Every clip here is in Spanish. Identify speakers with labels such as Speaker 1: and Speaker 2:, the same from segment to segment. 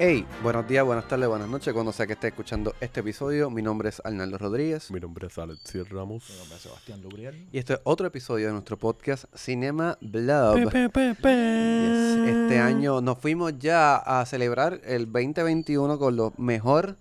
Speaker 1: Hey, buenos días, buenas tardes, buenas noches, cuando sea que esté escuchando este episodio. Mi nombre es Arnaldo Rodríguez
Speaker 2: Mi nombre es Alexis Ramos.
Speaker 3: Mi nombre es Sebastián Lubriel.
Speaker 1: y este es otro episodio de nuestro podcast Cinema. Yes, Este año nos fuimos ya a celebrar el 2021 con lo mejor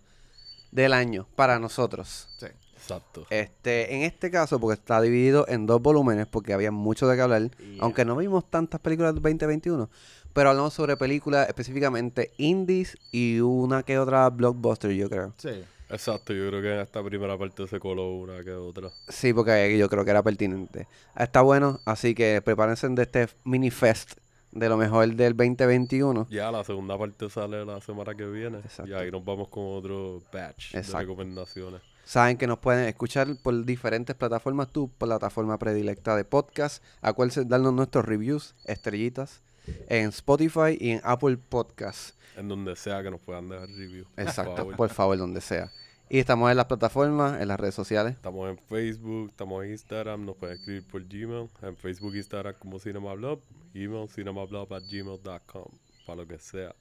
Speaker 1: del año para nosotros.
Speaker 3: Sí.
Speaker 2: Exacto.
Speaker 1: Este, en este caso, porque está dividido en dos volúmenes, porque había mucho de qué hablar, aunque no vimos tantas películas del 2021, pero hablamos sobre películas específicamente indies y una que otra blockbuster, yo creo.
Speaker 3: Sí.
Speaker 2: Exacto, yo creo que en esta primera parte se coló una que otra.
Speaker 1: Sí, porque yo creo que era pertinente. Está bueno, así que prepárense de este mini fest de lo mejor del 2021.
Speaker 2: Ya la segunda parte sale la semana que viene.
Speaker 1: Exacto.
Speaker 2: Y ahí nos vamos con otro batch
Speaker 1: Exacto.
Speaker 2: de recomendaciones.
Speaker 1: Saben que nos pueden escuchar por diferentes plataformas, tu plataforma predilecta de podcast. Acuérdense de darnos nuestros reviews, estrellitas, en Spotify y en Apple Podcasts.
Speaker 2: En donde sea que nos puedan dejar review. por
Speaker 1: Exacto,
Speaker 2: favor.
Speaker 1: por favor, donde sea. Y estamos en las plataformas, en las redes sociales.
Speaker 2: Estamos en Facebook, estamos en Instagram, nos pueden escribir por Gmail. En Facebook Instagram como CinemaBlog. Email cinemablog.gmail.com. Para lo que sea.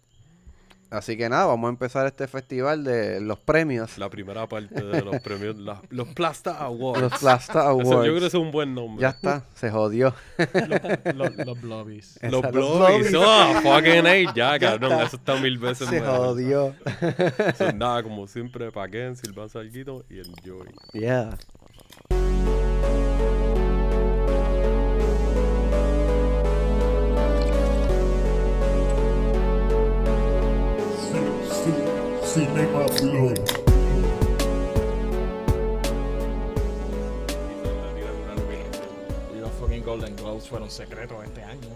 Speaker 1: Así que nada, vamos a empezar este festival de los premios.
Speaker 2: La primera parte de los premios, la- los Plasta Awards.
Speaker 1: Los Plasta
Speaker 2: Eso, yo creo que
Speaker 1: Awards.
Speaker 2: es un buen nombre.
Speaker 1: Ya está, se jodió.
Speaker 3: Los, los blobbies.
Speaker 2: Los Blowies. Oh, fucking A, ya, cabrón.
Speaker 1: está.
Speaker 2: Eso está mil veces
Speaker 1: Se
Speaker 2: mejor.
Speaker 1: jodió.
Speaker 2: So, nada, como siempre, paquen, sirvan salguito y enjoy.
Speaker 1: Yeah.
Speaker 4: Cinema Blog.
Speaker 3: Y los fucking Golden Globes fueron secretos este año.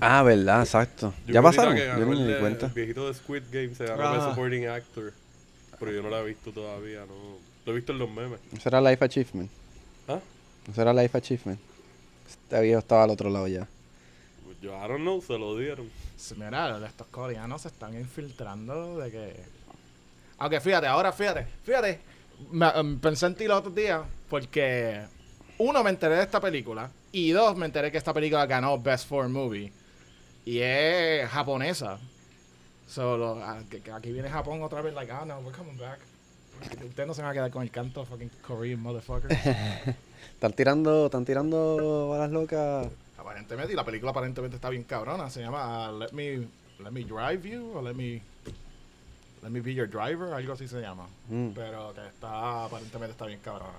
Speaker 1: Ah, verdad, exacto.
Speaker 2: Yo
Speaker 1: ya pasaron, yo ni me
Speaker 2: el
Speaker 1: di cuenta.
Speaker 2: El viejito de Squid Game se ganó el supporting actor. Pero yo no lo he visto todavía, no. Lo he visto en los memes.
Speaker 1: Eso era Life Achievement.
Speaker 2: ¿Ah?
Speaker 1: Eso era Life Achievement. Este viejo estaba al otro lado ya.
Speaker 2: Yo, I don't know, se lo dieron.
Speaker 3: Mira, estos coreanos se están infiltrando de que... Aunque fíjate, ahora fíjate, fíjate. Me, em, pensé en ti los otros días porque... Uno, me enteré de esta película. Y dos, me enteré que esta película ganó Best Foreign Movie. Y es japonesa. Solo, aquí viene Japón otra vez, like, ah, no, we're coming back. Ustedes no se van a quedar con el canto, fucking Korean motherfucker.
Speaker 1: Están tirando, están tirando balas locas.
Speaker 3: aparentemente, y la película aparentemente está bien cabrona. Se llama uh, Let Me Let Me Drive You o Let Me Let Me Be Your Driver, algo así se llama.
Speaker 1: Mm.
Speaker 3: Pero que está aparentemente está bien cabrona.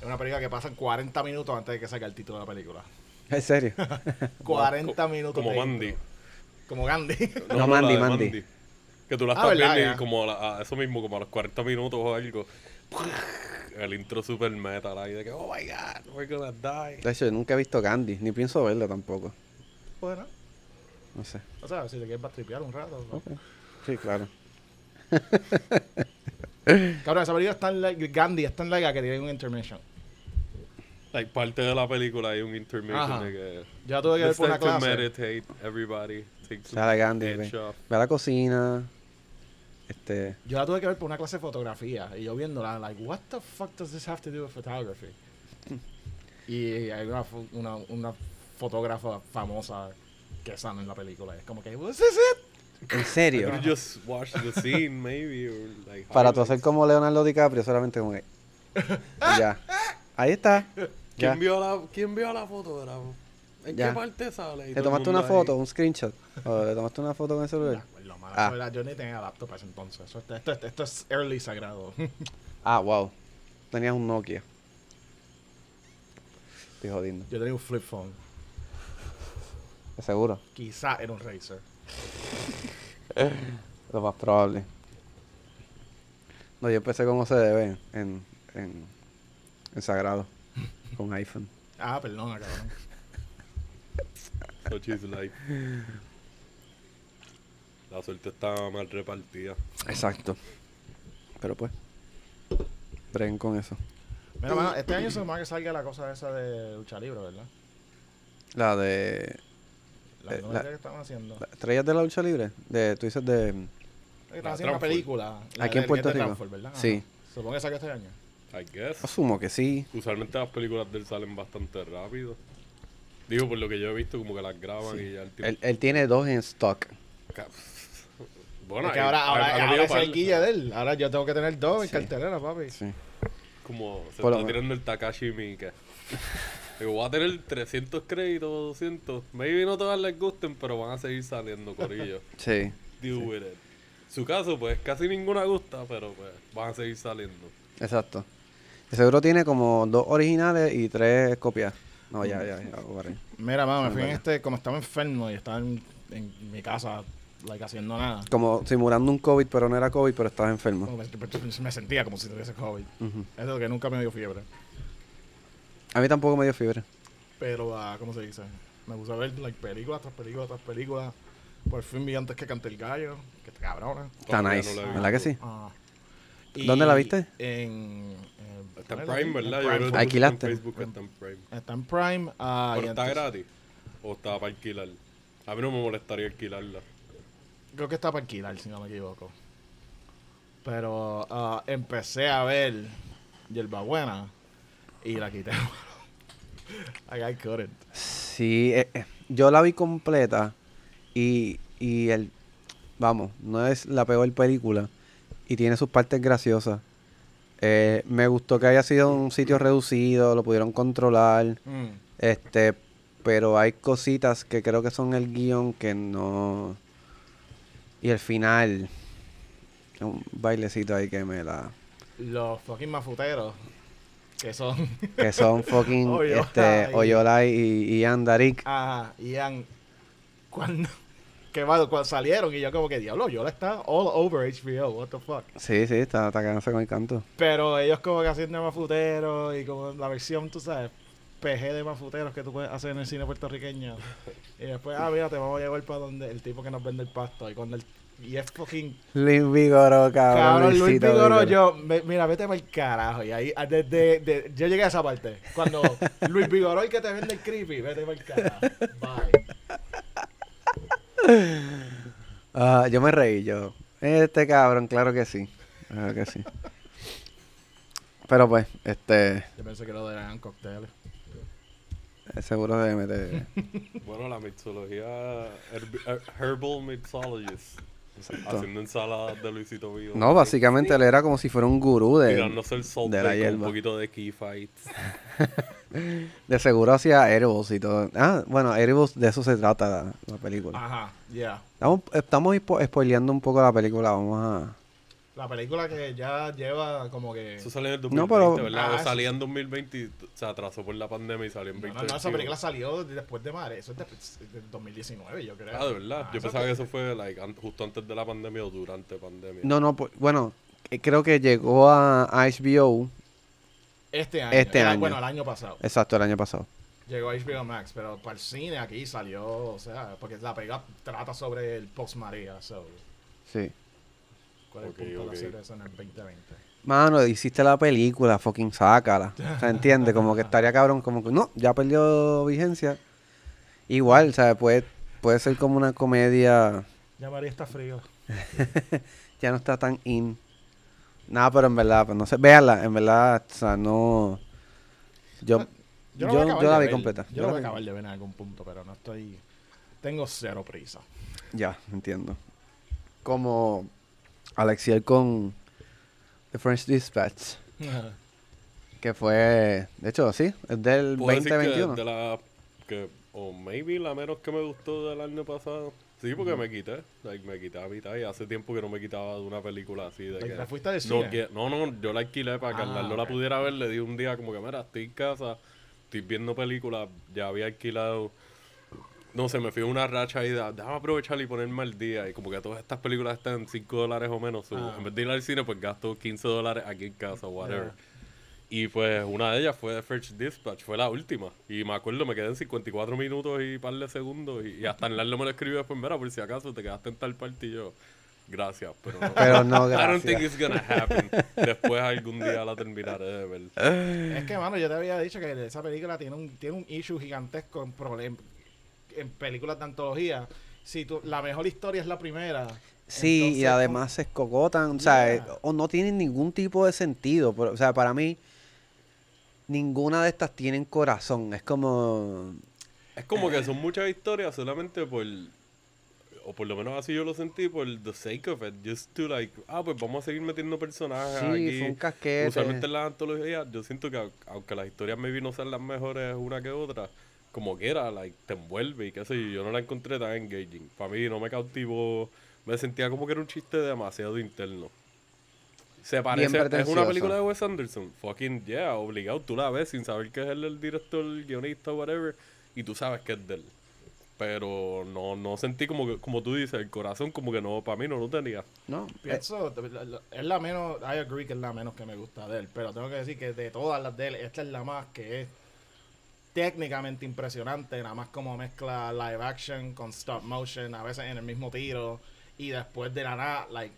Speaker 3: Es una película que pasa en 40 minutos antes de que salga el título de la película.
Speaker 1: ¿En serio?
Speaker 3: 40
Speaker 2: Co-
Speaker 3: minutos.
Speaker 2: Como Mandy.
Speaker 3: intro. Como Gandhi.
Speaker 1: No,
Speaker 2: la
Speaker 1: Mandy,
Speaker 2: de
Speaker 1: Mandy.
Speaker 2: Que tú la
Speaker 3: Ah,
Speaker 2: estás
Speaker 3: ¿verdad?
Speaker 2: viendo y como a, la- a eso mismo, como a los 40 minutos o algo. El intro super metal ahí de que, oh my god, we're gonna die.
Speaker 1: De hecho, yo nunca he visto Gandhi, ni pienso verlo tampoco.
Speaker 3: bueno,
Speaker 1: No sé.
Speaker 3: o sea, si te quieres tripear un rato. ¿no?
Speaker 1: Ok. Sí, claro.
Speaker 3: Cabrón, esa película es tan larga, Gandhi es tan larga que tiene un intermission.
Speaker 2: Like, parte de la película hay un intermission
Speaker 3: Ajá.
Speaker 2: de que.
Speaker 3: Yo la tuve que ver por una clase.
Speaker 2: meditate, everybody. Take
Speaker 1: Sale Gandhi, ve. Ve a la cocina. Este.
Speaker 3: Yo la tuve que ver por una clase de fotografía y yo viéndola, like, what the fuck does this have to do with photography? y hay una, una, una fotógrafa famosa que sale en la película. Es como que, ¿was this it?
Speaker 1: ¿En serio?
Speaker 2: You just watch the scene, maybe, or like.
Speaker 1: Para tú hacer como Leonardo DiCaprio, solamente como que. ya. Ahí está. Ya.
Speaker 2: ¿Quién vio la, quién vio la fotógrafo? ¿En
Speaker 1: Ya.
Speaker 2: qué parte sale?
Speaker 1: ¿Te tomaste una
Speaker 2: ahí.
Speaker 1: foto, un screenshot? ¿O le tomaste una foto con el celular?
Speaker 3: Pues lo malo,
Speaker 1: Ah.
Speaker 3: era- yo ni tenía laptop para ese entonces. Esto, esto- esto es early sagrado.
Speaker 1: Ah, wow. Tenías un Nokia. Estoy jodiendo.
Speaker 3: yo tenía un flip phone.
Speaker 1: ¿De seguro?
Speaker 3: Quizá era un Razer.
Speaker 1: Lo más probable. No, yo empecé como se debe en, en, en Sagrado. Con iPhone.
Speaker 3: Ah, perdona, cabrón.
Speaker 2: Such is life. La suerte estaba mal repartida.
Speaker 1: Exacto. Pero pues. Breguen con eso.
Speaker 3: Mira, mano, este año se supone que salga la cosa esa de lucha libre, ¿verdad?
Speaker 1: La de.
Speaker 3: La
Speaker 1: Eh, la-
Speaker 3: que haciendo.
Speaker 1: la- ¿Estrellas de la lucha libre? De, tú dices de.
Speaker 2: La
Speaker 3: Están haciendo una película. la
Speaker 1: Aquí en
Speaker 3: de-
Speaker 1: Puerto Rico.
Speaker 3: Transform, ¿verdad? Ajá.
Speaker 1: Sí.
Speaker 3: Supongo que salió este año.
Speaker 2: I guess.
Speaker 1: Asumo que sí.
Speaker 2: Usualmente las películas de él salen bastante rápido. Digo, por lo que yo he visto, como que las graban y ya el tipo.
Speaker 1: Él, él tiene dos en stock.
Speaker 2: Bueno,
Speaker 3: Es que ahora, ahora, ahora es el guille de él. Ahora yo tengo que tener dos en
Speaker 1: Sí.
Speaker 3: cartelera, papi.
Speaker 1: Sí.
Speaker 2: Como se
Speaker 1: Por lo
Speaker 2: está tirando el Takashi Miike. Digo, voy a tener 300 créditos, 200. Maybe no todas les gusten, pero van a seguir saliendo, corillo.
Speaker 1: Sí.
Speaker 2: Deal with it. Su caso, pues casi ninguna gusta, pero pues van a seguir saliendo.
Speaker 1: Exacto. De seguro tiene como dos originales y tres copias. No, ya, ya, ya.
Speaker 3: Mira, mano, me fui en este, como estaba enfermo y estaba en, en mi casa, like, haciendo nada.
Speaker 1: Como simulando un COVID, pero no era COVID, pero estabas enfermo.
Speaker 3: Me, me sentía como si tuviese COVID.
Speaker 1: Ujú.
Speaker 3: Eso es lo que nunca me dio fiebre.
Speaker 1: A mí tampoco me dio fiebre.
Speaker 3: Pero, ah, ¿cómo se dice? Me puse a ver like, películas tras películas tras películas. Por fin vi antes que cante el gallo. Que te cabrona.
Speaker 1: Está
Speaker 2: Todavía
Speaker 1: nice.
Speaker 2: no la he
Speaker 1: ¿Verdad que sí?
Speaker 3: Ah.
Speaker 1: ¿Dónde la viste?
Speaker 3: En. eh,
Speaker 2: Está en
Speaker 3: ¿dónde la
Speaker 2: Prime? ¿verdad?
Speaker 3: En
Speaker 2: Yo creo que
Speaker 3: Prime.
Speaker 2: tú
Speaker 1: Alquilaste.
Speaker 2: En Facebook está en Prime.
Speaker 3: Está en Prime. ah,
Speaker 2: ¿Pero está
Speaker 3: entonces-
Speaker 2: gratis? ¿O está para alquilar? A mí no me molestaría alquilarla.
Speaker 3: Creo que está para alquilar, si no me equivoco. Pero ah, empecé a ver Buena y la quité. I, couldn't.
Speaker 1: Sí, eh, eh, yo la vi completa y, y el, vamos, no es la peor película y tiene sus partes graciosas. Eh, me gustó que haya sido un sitio reducido, lo pudieron controlar,
Speaker 3: Mm.
Speaker 1: este, pero hay cositas que creo que son el guion que no... Y el final, un bailecito ahí que me la...
Speaker 3: Los fucking mafuteros, que son.
Speaker 1: Que son fucking
Speaker 3: Oyola
Speaker 1: este,
Speaker 3: y-
Speaker 1: Oyola y, Ian Darik.
Speaker 3: Ajá, Ian. Cuando. Que va, cuando salieron y yo, como que diablo, Yola está all over HBO, what the fuck.
Speaker 1: Sí, sí, está atacándose con el canto.
Speaker 3: Pero ellos, como que haciendo mafuteros y como la versión, tú sabes, PG de mafuteros que tú puedes hacer en el cine puertorriqueño. Y después, ah, mira, te vamos a llevar para donde el tipo que nos vende el pasto. Y cuando el. Y es fucking.
Speaker 1: Luis Vigoró, cabrón.
Speaker 3: Cabrón, Luis Vigoró,
Speaker 1: Vigoró.
Speaker 3: yo, me- mira, vete para el carajo. Y ahí, ah, desde, de- yo llegué a esa parte. Cuando Luis Vigoró, el que te vende el creepy, vete para el carajo. Bye.
Speaker 1: Ah, yo me reí, yo. Este cabrón, claro que sí. Claro que sí. Pero pues, este,
Speaker 3: Yo pensé que lo eran cócteles.
Speaker 1: eh, seguro de meter.
Speaker 2: Bueno, la mixología herb- her- herbal mixologist.
Speaker 1: Exacto.
Speaker 2: Haciendo ensaladas de Luisito Vivo.
Speaker 1: No, básicamente él era como si fuera un gurú de,
Speaker 2: Tirándose el salt
Speaker 1: de la
Speaker 2: con un
Speaker 1: hierba.
Speaker 2: poquito de key fights.
Speaker 1: de seguro hacía edibles y todo. Ah, bueno, edibles de eso se trata la, la película.
Speaker 3: Ajá, ya.
Speaker 1: Estamos, estamos spo- spoileando un poco la película, vamos a...
Speaker 3: La película que ya lleva como que.
Speaker 2: Eso salió en el
Speaker 1: No,
Speaker 2: 2020,
Speaker 1: pero-
Speaker 2: ¿verdad?
Speaker 3: Ah,
Speaker 2: o salía en 2020 y se atrasó por la pandemia y salió en
Speaker 3: No,
Speaker 2: 2021.
Speaker 3: no, no, esa película salió después de Mare. Eso es de, de 2019, yo creo.
Speaker 2: Ah, de verdad.
Speaker 3: Ah,
Speaker 2: Yo pensaba que eso fue like, an- justo antes de la pandemia o durante pandemia.
Speaker 1: No, no, pues, bueno, eh, creo que llegó a a HBO,
Speaker 3: Este año.
Speaker 1: Este
Speaker 3: Era-
Speaker 1: año.
Speaker 3: Bueno, el año pasado.
Speaker 1: exacto, el año pasado.
Speaker 3: Llegó a HBO Max, pero para el cine aquí salió, o sea, porque la película trata sobre el post-María, so.
Speaker 1: Sí.
Speaker 3: ¿Cuál es
Speaker 2: Ok,
Speaker 3: el punto de hacer eso en el 2020?
Speaker 1: Mano, hiciste la película, fucking sácala. O sea, entiende, como que estaría cabrón, como que no, ya perdió vigencia. Igual, sea, puede, puede ser como una comedia,
Speaker 3: Ya María está frío.
Speaker 1: ya no está tan in. Nada, pero en verdad, pues no sé, véanla, en verdad, o sea, no. Yo, yo,
Speaker 3: no voy a acabar
Speaker 1: yo la vi
Speaker 3: ver,
Speaker 1: completa.
Speaker 3: Yo
Speaker 1: Yo
Speaker 3: la voy a acabar de ver en algún punto, pero no estoy. Tengo cero prisa.
Speaker 1: Ya, entiendo. Como Alexiel con The French Dispatch, que fue, de hecho, sí, es del
Speaker 2: Puedo decir que
Speaker 1: 2021.
Speaker 2: de la que o maybe la menos que me gustó del año pasado. Sí, porque me quité, like, me quité a mitad y hace tiempo que no me quitaba de una película así de que
Speaker 3: ¿la fuiste al
Speaker 2: no, que- no, no, yo la alquilé para que
Speaker 3: Ah,
Speaker 2: Arnaldo la pudiera ver, le di un día como que mira, estoy en casa, estoy viendo películas, ya había alquilado no sé, me fui a una racha y da- déjame aprovechar y ponerme al día. Y como que todas estas películas están en 5 dólares o menos.
Speaker 3: Ah.
Speaker 2: En vez de ir al cine, pues gasto 15 dólares aquí en casa, whatever.
Speaker 3: Yeah.
Speaker 2: Y pues una de ellas fue The First Dispatch, fue la última. Y me acuerdo, me quedé en 54 minutos y par de segundos. Y, y hasta Arnaldo me lo escribió después, mira, por si acaso te quedaste en tal parte y yo, gracias, pero no.
Speaker 1: Pero no,
Speaker 2: I don't think
Speaker 1: gracias.
Speaker 2: it's gonna happen. Después algún día la terminaré de ver.
Speaker 3: Es que, mano, yo te había dicho que esa película tiene un, tiene un issue gigantesco en, problem- en películas de antología. Si tú, la mejor historia es la primera.
Speaker 1: Sí,
Speaker 3: entonces,
Speaker 1: y además se escogotan, o sea, eh,
Speaker 3: Yeah.
Speaker 1: o no tienen ningún tipo de sentido. pero, o sea, para mí, ninguna de estas tienen corazón. Es como.
Speaker 2: Es como que son muchas historias solamente por o por lo menos así yo lo sentí, por the sake of it, just to like, ah, pues vamos a seguir metiendo personajes
Speaker 1: Sí,
Speaker 2: aquí.
Speaker 1: fue un casquete.
Speaker 2: Usualmente en las antologías, yo siento que au- aunque las historias maybe no sean las mejores una que otra, como quiera, like, te envuelve y qué sé yo, yo no la encontré tan engaging. Para mí no me cautivó, me sentía como que era un chiste demasiado interno. Se parece, es una película de Wes Anderson, fucking yeah, obligado, tú la ves sin saber que es él el director, el guionista, whatever, y tú sabes que es de él. Pero no, no sentí como que, como tú dices, el corazón como que no, para mí no lo tenía.
Speaker 1: No,
Speaker 3: Pienso, es la menos, I agree que es la menos que me gusta de él, pero tengo que decir que de todas las de él, esta es la más que es técnicamente impresionante, nada más como mezcla live action con stop motion, a veces en el mismo tiro, y después de la nada, like,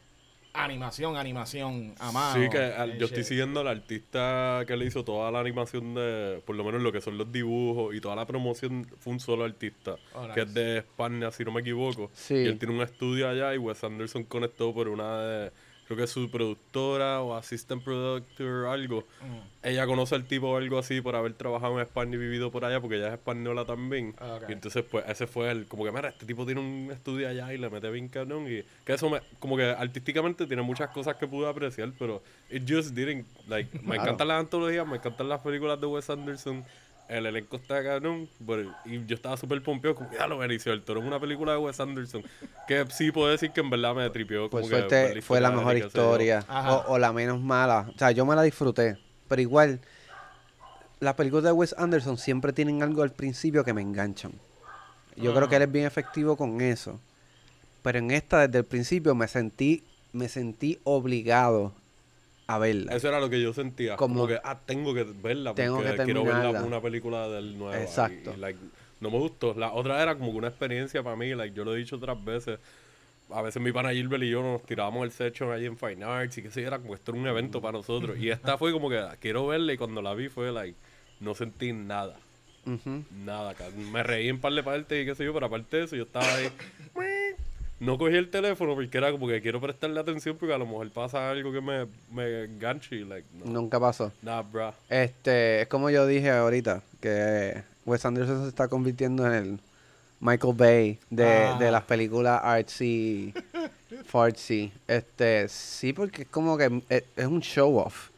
Speaker 3: animación, animación a mano.
Speaker 2: Sí, que al-
Speaker 3: and
Speaker 2: yo estoy siguiendo al artista que le hizo toda la animación de, por lo menos lo que son los dibujos y toda la promoción fue un solo artista,
Speaker 3: Oh,
Speaker 2: que es de España, si no me equivoco.
Speaker 1: Sí.
Speaker 2: Y él tiene un estudio allá y Wes Anderson conectó por una de, creo que es su productora o assistant productor o algo.
Speaker 3: Mm.
Speaker 2: Ella conoce al tipo o algo así por haber trabajado en España y vivido por allá, porque ella es española también.
Speaker 3: Ah, ok.
Speaker 2: Y entonces, pues, ese fue el, como que, mira, este tipo tiene un estudio allá y le mete bien cabrón. Y que eso, me, como que artísticamente tiene muchas cosas que pude apreciar, pero it just didn't, like, me
Speaker 1: Claro.
Speaker 2: encantan las antologías, me encantan las películas de Wes Anderson. El elenco está cabrón, pero- y yo estaba súper pompeado, como, ya lo Benicio del Toro es una película de Wes Anderson, que sí puedo decir que en verdad me tripió.
Speaker 1: por
Speaker 2: Como que
Speaker 1: suerte fue la mejor historia. O la menos mala. O sea, yo me la disfruté. Pero igual, las películas de Wes Anderson siempre tienen algo al principio que me enganchan. Yo creo que él es bien efectivo con eso. Pero en esta, desde el principio, me sentí, me sentí obligado a verla.
Speaker 2: Eso era lo que yo sentía.
Speaker 1: Como-
Speaker 2: Como, que, ah, tengo que verla
Speaker 1: Tengo
Speaker 2: porque
Speaker 1: que
Speaker 2: quiero verla como una película del nuevo.
Speaker 1: Exacto.
Speaker 2: y, like, no me gustó. La otra era como una experiencia para mí. Like, yo lo he dicho otras veces. A veces mi pana Gilbert y yo nos tirábamos el section allí en Fine Arts y que sí, era como esto era un evento para nosotros. Y esta fue como que ah, quiero verla y cuando la vi fue like, no sentí nada. Nada, me reí en par de partes y qué sé yo, pero aparte de eso, yo estaba ahí. No cogí el teléfono porque era como que quiero prestarle atención porque a lo mejor pasa algo que me, me enganche y like, no.
Speaker 1: Nunca pasó.
Speaker 2: Nah, bruh.
Speaker 1: Este, es como yo dije ahorita, que Wes Anderson se está convirtiendo en el Michael Bay de,
Speaker 3: Ah.
Speaker 1: de las películas artsy, fartsy. Este, sí, porque es como que es, es un show off.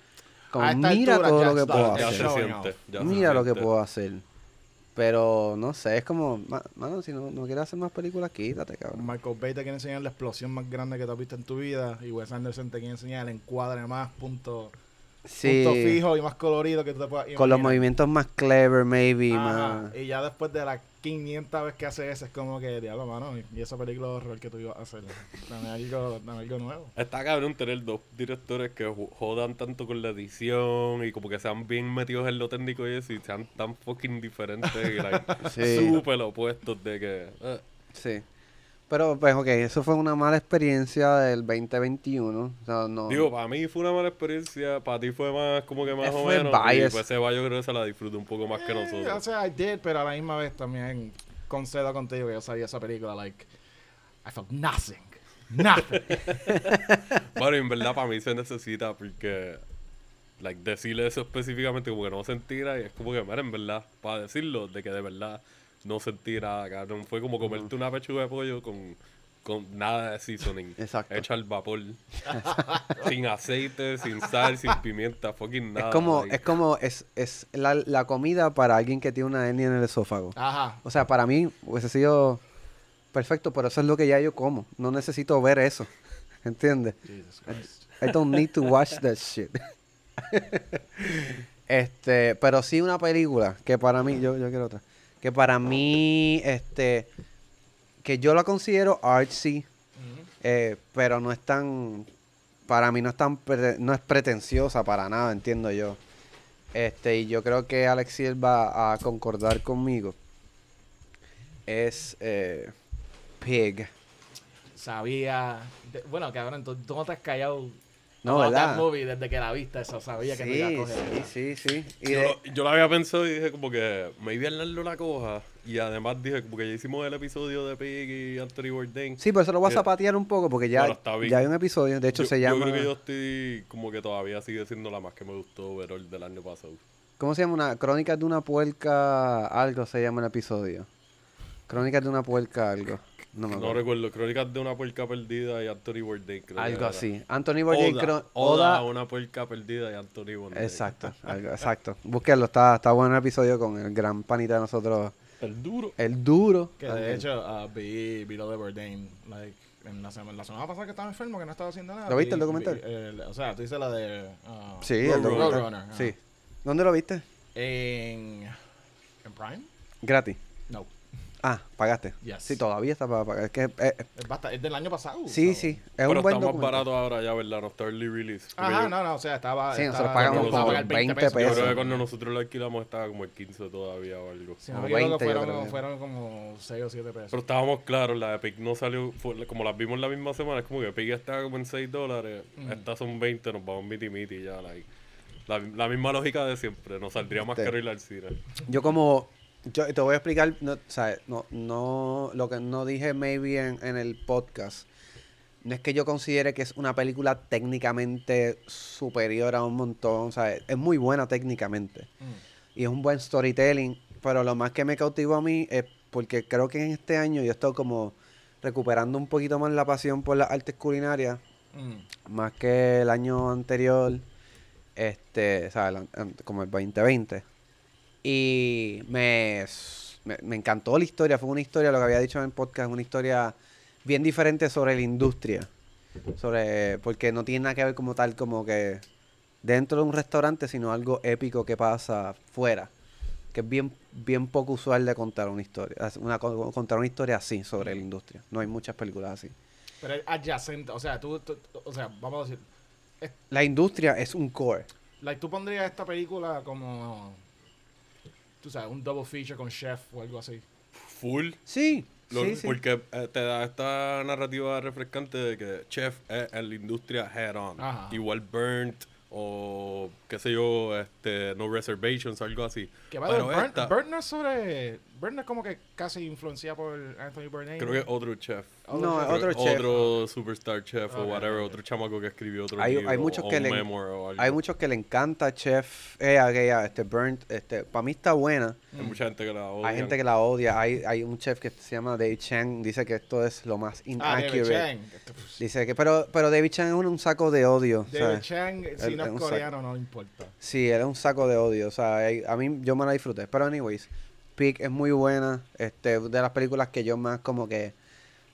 Speaker 1: Como, mira
Speaker 3: altura
Speaker 1: todo lo que puedo hacer. Mira lo que puedo hacer. Pero, no sé, es como, ma- mano, si no, no quieres hacer más películas, quítate, cabrón.
Speaker 3: Michael Bay te quiere enseñar la explosión más grande que tú has visto en tu vida y Wes Anderson te quiere enseñar el encuadre más punto,
Speaker 1: Sí,
Speaker 3: punto fijo y más colorido que tú te puedas
Speaker 1: con los
Speaker 3: imaginar.
Speaker 1: movimientos más clever, maybe,
Speaker 3: Ajá,
Speaker 1: más...
Speaker 3: Y ya después de la 500 vez que hace eso, es como que, diablo, mano, y esa película de horror que tú ibas a hacer. Dame algo, dame algo nuevo.
Speaker 2: Está cabrón tener dos directores que jo- jodan tanto con la edición y como que sean bien metidos en lo técnico y eso y sean tan fucking diferentes y like,
Speaker 1: Sí.
Speaker 2: súper opuestos de que... eh,
Speaker 1: Sí. Pero, pues, ok, eso fue una mala experiencia del 2021. O sea, no,
Speaker 2: Digo, para mí fue una mala experiencia, para ti fue más como que más o
Speaker 1: fue
Speaker 2: menos.
Speaker 1: bias.
Speaker 2: Y pues Seba yo creo que se la disfrutó un poco más que
Speaker 3: Eh, o
Speaker 2: nosotros.
Speaker 3: sea, I did, pero a la misma vez también concedo contigo que yo sabía esa película, like, I felt nothing. Nothing.
Speaker 2: Bueno, y en verdad para mí se necesita porque, like, decirle eso específicamente como que no sentirá y es como que, mira, en verdad, para decirlo, de que de verdad no sentí nada, cabrón. Fue como comerte una pechuga de pollo con, con nada de seasoning.
Speaker 1: Exacto.
Speaker 2: Hecha al vapor. sin aceite, sin sal, sin pimienta, fucking nada.
Speaker 1: es como,
Speaker 2: like.
Speaker 1: es como, es, es la, la comida para alguien que tiene una hernia en el esófago.
Speaker 3: Ajá.
Speaker 1: O sea, para mí hubiese sido perfecto, pero eso es lo que ya yo como. No necesito ver eso. ¿Entiendes?
Speaker 3: Christ.
Speaker 1: I don't need to watch that shit. este, pero sí una película que para mí, yo, yo quiero otra. Que para mí, este, que yo la considero artsy, eh, pero no es tan, para mí no es tan, no es pretenciosa para nada, entiendo yo. Este, y yo creo que Alexiel va a concordar conmigo. Es eh, Pig.
Speaker 3: Sabía. de- bueno, cabrón, tú, tú no te has callado.
Speaker 1: No,
Speaker 3: about that
Speaker 1: ¿verdad?
Speaker 3: movie desde que la viste, eso sabía que no iba a coger.
Speaker 1: sí, sí, sí. Y
Speaker 2: Yo,
Speaker 1: de-
Speaker 2: lo- yo lo había pensado y dije como que maybe Arnaldo la coja. Y además dije, porque ya hicimos el episodio de Pig y Anthony Bourdain.
Speaker 1: Sí, pero eso lo voy a
Speaker 2: Que-
Speaker 1: zapatear un poco porque ya, ya hay un episodio. De hecho,
Speaker 2: yo,
Speaker 1: se
Speaker 2: yo
Speaker 1: llama.
Speaker 2: creo que yo estoy como que todavía sigue siendo la más que me gustó ver el del año pasado.
Speaker 1: ¿Cómo se llama? Una Crónicas de una puerca. Algo se llama el episodio. Crónicas de una puerca, algo. No me
Speaker 2: No recuerdo. Crónicas de una puerca perdida y Anthony Bourdain. creo
Speaker 1: Algo así. Anthony Bourdain,
Speaker 2: Oda, Oda, una puerca perdida y Anthony Bourdain.
Speaker 1: Exacto, algo- exacto. Búsquenlo, está, está bueno el episodio con el gran panita de nosotros,
Speaker 2: El duro.
Speaker 1: el duro.
Speaker 3: Que
Speaker 1: también.
Speaker 3: de hecho ah, vi, vi lo de Bourdain, like, en la, semana, la semana pasada que estaba enfermo, que no estaba haciendo nada.
Speaker 1: ¿Lo viste, el
Speaker 3: vi-
Speaker 1: documental?
Speaker 3: vi, el- o sea, tú dices la de... ah,
Speaker 1: Sí, el
Speaker 2: Roadrunner.
Speaker 1: documental. Sí. ¿Dónde lo viste?
Speaker 3: En... ¿En Prime?
Speaker 1: Gratis.
Speaker 3: No.
Speaker 1: Ah, pagaste.
Speaker 3: Yes.
Speaker 1: Sí, todavía está para pagar. Es que, eh,
Speaker 3: Es, basta- es del año pasado.
Speaker 1: sí, sí, es
Speaker 2: Pero
Speaker 1: un buen
Speaker 2: está más
Speaker 1: documental.
Speaker 2: barato ahora ya, ¿verdad? No está early release.
Speaker 3: Ajá,
Speaker 2: yo,
Speaker 3: no, no, o sea, estaba...
Speaker 1: Sí, nosotros
Speaker 3: estaba-
Speaker 1: pagamos
Speaker 3: estaba
Speaker 2: como
Speaker 3: a
Speaker 1: 20
Speaker 2: yo
Speaker 1: pesos.
Speaker 2: creo que cuando nosotros lo alquilamos estaba como el 15 todavía o algo.
Speaker 3: No
Speaker 1: Como
Speaker 3: me equivoco,
Speaker 1: 20 yo
Speaker 3: fueron,
Speaker 1: creo que-
Speaker 3: fueron como 6 o 7 pesos.
Speaker 2: Pero estábamos claros, la Epic no salió, fue- como las vimos la misma semana, es como que Epic estaba como en 6 dólares,
Speaker 3: Mm.
Speaker 2: estas son 20, nos vamos miti miti ya, like. La, la misma lógica de siempre, nos saldría más
Speaker 1: Sí.
Speaker 2: caro ir al cine.
Speaker 1: Yo como, yo te voy a explicar, no, sea, no, no, lo que no dije maybe en, en el podcast, no es que yo considere que es una película técnicamente superior a un montón, o sea, es muy buena técnicamente
Speaker 3: Mm.
Speaker 1: y es un buen storytelling, pero lo más que me cautivó a mí es porque creo que en este año yo he estado como recuperando un poquito más la pasión por las artes culinarias,
Speaker 3: Mm.
Speaker 1: más que el año anterior, este, an- como el 2020. Y me, me, me encantó la historia, fue una historia, lo que había dicho en el podcast, una historia bien diferente sobre la industria. Sobre, porque no tiene nada que ver como tal, como que dentro de un restaurante, sino algo épico que pasa fuera. Que es bien, bien poco usual de contar una historia, una, co- contar una historia así sobre la industria. No hay muchas películas así.
Speaker 3: Pero es adyacente, o sea, tú, tú- tú- o sea, vamos a decir,
Speaker 1: La industria es un core.
Speaker 3: like, tú pondrías esta película como, tú sabes, un double feature con Chef o algo así.
Speaker 2: Full.
Speaker 1: Sí,
Speaker 2: Lo-
Speaker 1: sí, sí.
Speaker 2: Porque eh, te da esta narrativa refrescante de que Chef es en la industria head on.
Speaker 3: Ajá.
Speaker 2: Igual Burnt o qué sé yo, este, No Reservations o algo así.
Speaker 3: Que va
Speaker 2: Pero
Speaker 3: de Burn,
Speaker 2: esta,
Speaker 3: Burn no es sobre, Es como que casi influenciada por Anthony Bourdain.
Speaker 2: creo que es otro chef.
Speaker 1: No,
Speaker 3: chef.
Speaker 1: otro chef.
Speaker 2: Otro superstar chef o whatever, otro chamaco que escribió otro
Speaker 1: Hay-
Speaker 2: libro
Speaker 1: hay muchos
Speaker 2: o
Speaker 1: que
Speaker 2: un
Speaker 1: le-
Speaker 2: o algo.
Speaker 1: Hay muchos que le encanta Chef, eh, aquella, este Burnt, este, para mí está buena.
Speaker 2: Hay mucha gente que la odia.
Speaker 1: Hay gente que la odia. Hay, hay un chef que se llama David Chang, dice que esto es lo más
Speaker 3: Ah, David
Speaker 1: inaccurate.
Speaker 3: Chang.
Speaker 1: Dice que, pero, pero David Chang es un, un saco de odio.
Speaker 3: David
Speaker 1: ¿sabes?
Speaker 3: Chang, si no
Speaker 1: es
Speaker 3: es coreano, no importa.
Speaker 1: Sí, él es un saco de odio. O sea, hay- a mí yo me la disfruté. Pero anyways, Pig es muy buena. Este, de las películas que yo más como que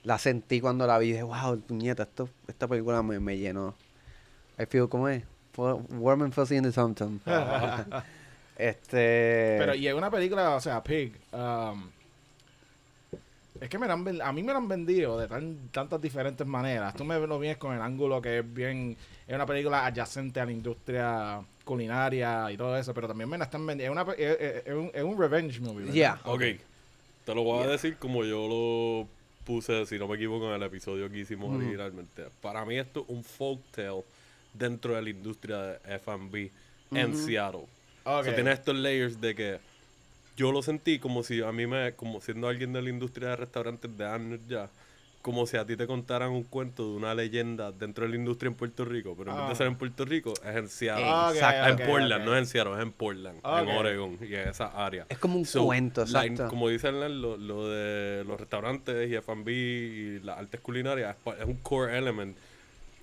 Speaker 1: la sentí cuando la vi. Dije, wow, puñeta, esto, esta película me, me llenó. I feel, ¿cómo es? Warm and fuzzy in the tum. este...
Speaker 3: Pero y es una película, o sea, Pig. um, es que me la han a mí me la han vendido de tan, tantas diferentes maneras. Tú me lo vienes con el ángulo que es bien. Es una película adyacente a la industria culinaria y todo eso, pero también me la están vendiendo. Es, una pe- es, es- es un, es un revenge movie. ¿verdad?
Speaker 1: Yeah.
Speaker 2: Ok. Te lo voy a decir como yo lo puse, si no me equivoco, en el episodio que hicimos
Speaker 1: Ujú.
Speaker 2: originalmente. Para mí esto es un folktale dentro de la industria de F&B en
Speaker 1: Ujú.
Speaker 2: Seattle.
Speaker 3: Ok.
Speaker 2: O sea, tiene estos layers de que yo lo sentí como si a mí me, como siendo alguien de la industria de restaurantes de años ya, como si a ti te contaran un cuento de una leyenda dentro de la industria en Puerto Rico, pero en vez
Speaker 3: Ah.
Speaker 2: de ser en Puerto Rico, es en Seattle.
Speaker 3: Ok,
Speaker 1: Exacto.
Speaker 3: ok,
Speaker 2: en Portland, no es en Seattle, es en Portland, en Oregon y en esa área.
Speaker 1: Es como un
Speaker 2: So,
Speaker 1: cuento,
Speaker 2: la-
Speaker 1: exacto.
Speaker 2: como dice Hernán, lo, lo de los restaurantes y F&B y las artes culinarias es un core element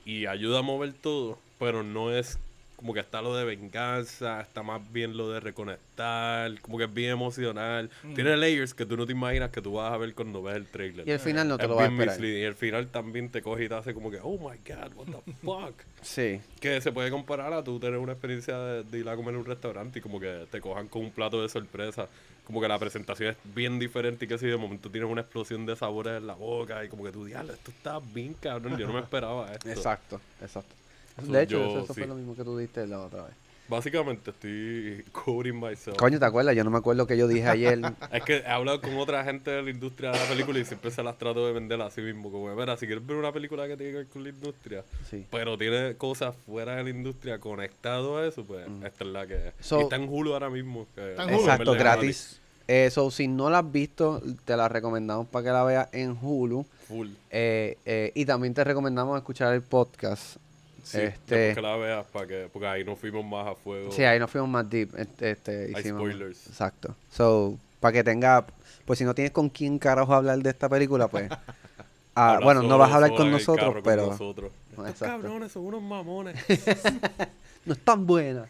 Speaker 2: y ayuda a mover todo, pero no es como que está lo de venganza, está más bien lo de reconectar, como que es bien emocional.
Speaker 1: Mm.
Speaker 2: Tiene layers que tú no te imaginas que tú vas a ver cuando ves el trailer.
Speaker 1: Y al final no te
Speaker 2: Es
Speaker 1: lo vas a esperar.
Speaker 2: misleading, Y al final también te coge y te hace como que, oh my god, what the fuck.
Speaker 1: Sí.
Speaker 2: Que se puede comparar a tú tener una experiencia de, de ir a comer en un restaurante y como que te cojan con un plato de sorpresa. Como que la presentación es bien diferente y que si de momento tienes una explosión de sabores en la boca y como que tú, diablo, esto está bien cabrón, yo no me esperaba esto.
Speaker 1: Exacto, exacto. De hecho,
Speaker 2: yo
Speaker 1: eso, eso fue lo mismo que tú diste la otra vez.
Speaker 2: Básicamente estoy covering myself.
Speaker 1: Coño, ¿te acuerdas? Yo no me acuerdo que yo dije ayer.
Speaker 2: Es que he hablado con otra gente de la industria de la película y siempre se las trato de vender así mismo. Como, mira, si quieres ver una película que tiene que ver con la industria,
Speaker 1: Sí.
Speaker 2: pero tiene cosas fuera de la industria conectado a eso, pues esta es la que es.
Speaker 1: So-
Speaker 2: y está en Hulu ahora mismo. que-
Speaker 3: Está en Hulu.
Speaker 1: Exacto, gratis. Eso, si no la has visto, te la recomendamos para que la veas en Hulu.
Speaker 2: Full.
Speaker 1: Eh, eh, y también te recomendamos escuchar el podcast.
Speaker 2: Sí,
Speaker 1: Este-
Speaker 2: que la veas para que, porque ahí nos fuimos más a fuego.
Speaker 1: Sí, ahí nos fuimos más deep. Este, este,
Speaker 2: Hay
Speaker 1: hicimos-
Speaker 2: spoilers.
Speaker 1: Exacto. So, para que tenga, pues si no tienes con quién carajo hablar de esta película, pues Ah, bueno, no
Speaker 2: solo,
Speaker 1: vas a hablar con nosotros,
Speaker 2: con
Speaker 1: pero-
Speaker 2: nosotros. Estos cabrones son unos mamones.
Speaker 1: No es tan buena.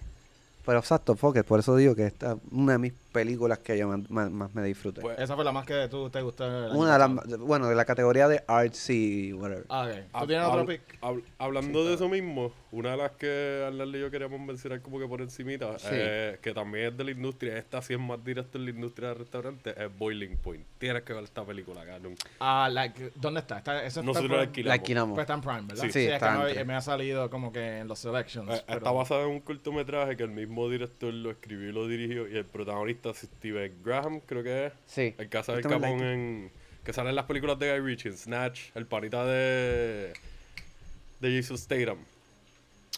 Speaker 1: Pero exacto, Focus, por eso digo que esta es una de mis películas que yo más, más- más me disfruté.
Speaker 2: Pues,
Speaker 3: Esa fue la más que tú te gustó.
Speaker 1: una de las, bueno, de la categoría de artsy, whatever.
Speaker 3: Ah, ok. ¿Tú
Speaker 2: hab-
Speaker 3: tienes otro pick?
Speaker 2: hab- hablando de eso mismo, una de las que Arnaldo y yo queríamos mencionar como que por encimita,
Speaker 1: Sí.
Speaker 2: eh, que también es de la industria, esta sí es más directa en la industria del restaurante, es Boiling Point. Tienes que ver esta película, cabrón.
Speaker 3: Ah, like, ¿dónde está? ¿Está eso está en
Speaker 2: Nosotros
Speaker 3: Prime?
Speaker 2: la alquilamos.
Speaker 1: La alquilamos.
Speaker 3: Pues está en Prime, ¿verdad?
Speaker 2: Sí.
Speaker 1: Sí,
Speaker 3: es
Speaker 1: está
Speaker 3: que no-
Speaker 1: entre.
Speaker 3: me ha salido como que en los selections.
Speaker 2: Eh,
Speaker 3: pero-
Speaker 2: Está basada en un cortometraje que el mismo director lo escribió y lo dirigió, y el protagonista es Steven Graham, creo que es.
Speaker 1: Sí.
Speaker 2: El casa del
Speaker 1: Este me
Speaker 2: Capón
Speaker 1: like.
Speaker 2: en. Que sale en las películas de Guy Ritchie, en Snatch, el panita de. de Jason Statham.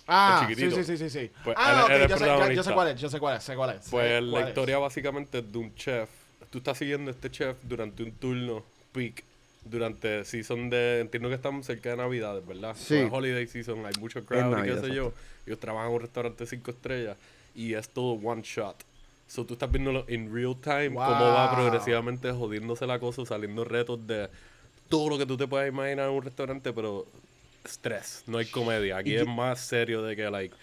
Speaker 3: Ah,
Speaker 2: el
Speaker 3: sí,
Speaker 2: chiquitito.
Speaker 3: sí, sí, sí, sí.
Speaker 2: Pues
Speaker 3: ah,
Speaker 2: él-
Speaker 3: ok,
Speaker 2: él es
Speaker 3: yo, sé, ya- yo sé cuál es, yo sé cuál es, sé cuál es.
Speaker 2: Pues
Speaker 3: sé
Speaker 2: la
Speaker 3: cuál es.
Speaker 2: historia básicamente es de un chef. Tú estás siguiendo a este chef durante un turno peak. Durante season de. Entiendo que estamos cerca de Navidades, ¿verdad?
Speaker 1: Sí.
Speaker 2: So, es holiday season, hay mucho crowd y qué sé yo. Ellos trabajan en un restaurante cinco estrellas y es todo one shot. So tú estás viéndolo en real time, cómo va
Speaker 3: Wow.
Speaker 2: progresivamente jodiéndose la cosa, saliendo retos de todo lo que tú te puedas imaginar en un restaurante, pero estrés, no hay comedia. Aquí es más serio de que, like,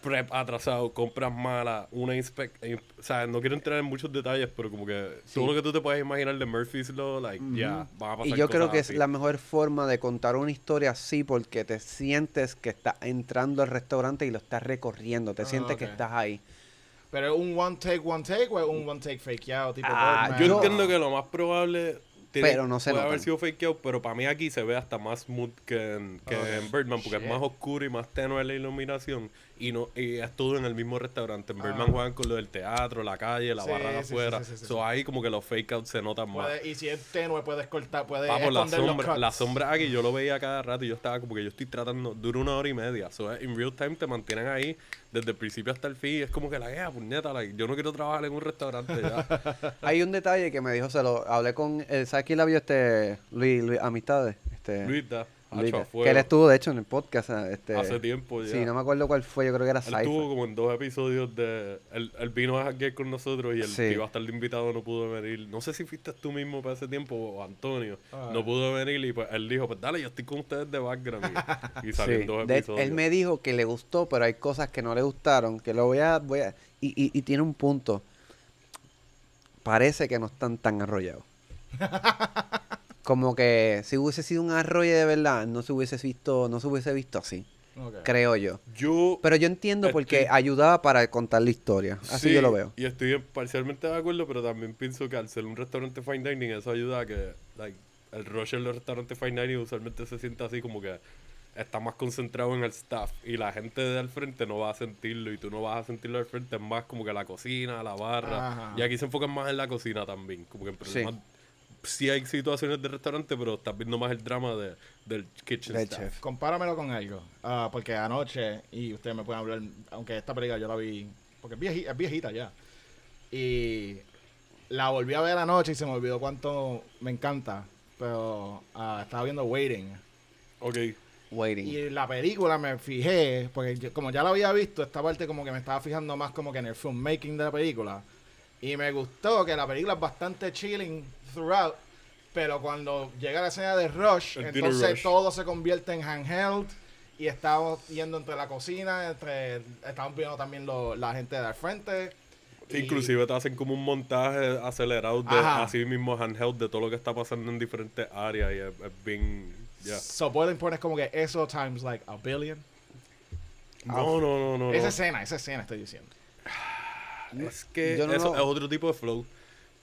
Speaker 2: prep atrasado, compras malas, una inspec... in- o sea, no quiero entrar en muchos detalles, pero como que todo lo que tú te puedas imaginar de Murphy's Law, like, ya, van a pasar
Speaker 1: Y yo creo que es
Speaker 2: así.
Speaker 1: la mejor forma de contar una historia así porque te sientes que estás entrando al restaurante y lo estás recorriendo, te
Speaker 3: Ah,
Speaker 1: sientes que
Speaker 3: ok.
Speaker 1: estás ahí.
Speaker 3: Pero es un one take, one take o es un one take fakeado tipo
Speaker 1: Ah,
Speaker 3: Birdman?
Speaker 2: Yo entiendo que lo más probable... tiene-
Speaker 1: Pero no se
Speaker 2: Puede
Speaker 1: notan.
Speaker 2: haber sido fakeado, pero para mí aquí se ve hasta más smooth que en, que
Speaker 3: Ok.
Speaker 2: en Birdman, porque
Speaker 3: Shit.
Speaker 2: es más oscuro y más tenue la iluminación. Y no y es todo en el mismo restaurante. En Birdman
Speaker 3: Ah.
Speaker 2: juegan con lo del teatro, la calle, la
Speaker 3: Sí,
Speaker 2: barra de
Speaker 3: sí, sí,
Speaker 2: afuera.
Speaker 3: sí, sí, sí,
Speaker 2: so
Speaker 3: sí.
Speaker 2: ahí como que los fake outs se notan más.
Speaker 3: Puede- y si es tenue, puedes cortar, puedes
Speaker 2: Papo, la
Speaker 3: esconder los
Speaker 2: sombra,
Speaker 3: cuts.
Speaker 2: la sombra aquí yo lo veía cada rato y yo estaba como que yo estoy tratando, dura una hora y media. So, eh, en real time te mantienen ahí desde el principio hasta el fin. Es como que la guía, puñeta, like, yo no quiero trabajar en un restaurante ya.
Speaker 1: Hay un detalle que me dijo, se lo hablé con, eh, ¿sabes quién la vio este Luis, Luis Amistades? Este,
Speaker 2: Luis da,
Speaker 1: Luis,
Speaker 2: hacho,
Speaker 1: que él estuvo de hecho en el podcast. ah, Este,
Speaker 2: Hace tiempo ya.
Speaker 1: Sí, no me acuerdo cuál fue, yo creo que era
Speaker 2: Él
Speaker 1: Cypher.
Speaker 2: estuvo como en dos episodios de... Él, él vino a hackear con nosotros y el
Speaker 1: Sí.
Speaker 2: que iba a estar de invitado no pudo venir. No sé si fuiste tú mismo para ese tiempo o Antonio.
Speaker 3: Ah.
Speaker 2: No pudo venir y pues él dijo, pues dale, yo estoy con ustedes de background. Y, y salió
Speaker 1: Sí.
Speaker 2: en dos
Speaker 1: De-
Speaker 2: episodios.
Speaker 1: él me dijo que le gustó, pero hay cosas que no le gustaron, que lo voy a... Voy a y, y, y tiene un punto. Parece que no están tan arrollados. Como que si hubiese sido un arroyo de verdad, no se hubiese visto, no se hubiese visto así, creo yo.
Speaker 2: Yo...
Speaker 1: Pero yo entiendo porque ayudaba para contar la historia. Así
Speaker 2: Sí,
Speaker 1: yo lo veo.
Speaker 2: Y estoy parcialmente de acuerdo, pero también pienso que al ser un restaurante fine dining, eso ayuda a que like, el rush en los restaurantes fine dining usualmente se siente así como que está más concentrado en el staff y la gente de al frente no va a sentirlo y tú no vas a sentirlo al frente, es más como que la cocina, la barra.
Speaker 3: Ajá.
Speaker 2: Y aquí se enfocan más en la cocina también, como que en
Speaker 1: Sí.
Speaker 2: problemas- sí hay situaciones de restaurante, pero estás viendo más el drama de, del kitchen
Speaker 1: Del
Speaker 2: staff.
Speaker 1: chef.
Speaker 3: Compáramelo con algo. Ah, porque anoche, y ustedes me pueden hablar, aunque esta película yo la vi, porque es viejita, es viejita ya. Y la volví a ver anoche y se me olvidó cuánto me encanta. Pero ah, estaba viendo Waiting.
Speaker 2: Ok.
Speaker 1: Waiting.
Speaker 3: Y la película me fijé, porque yo- como ya la había visto, esta parte como que me estaba fijando más como que en el filmmaking de la película. Y me gustó que la película es bastante chilling throughout, pero cuando llega la escena de Rush,
Speaker 2: El
Speaker 3: entonces
Speaker 2: rush.
Speaker 3: todo se convierte en handheld y estamos yendo entre la cocina, entre estamos viendo también lo- la gente de al frente.
Speaker 2: Sí,
Speaker 3: y-
Speaker 2: Inclusive te hacen como un montaje acelerado de
Speaker 3: Ajá.
Speaker 2: así mismo handheld de todo lo que está pasando en diferentes áreas y es, es bien ya.
Speaker 3: So pueden poner como que eso times like a billion.
Speaker 2: No, no, no, no.
Speaker 3: esa
Speaker 2: no.
Speaker 3: escena, esa escena estoy diciendo.
Speaker 2: Es que
Speaker 1: no
Speaker 2: eso es otro tipo de flow.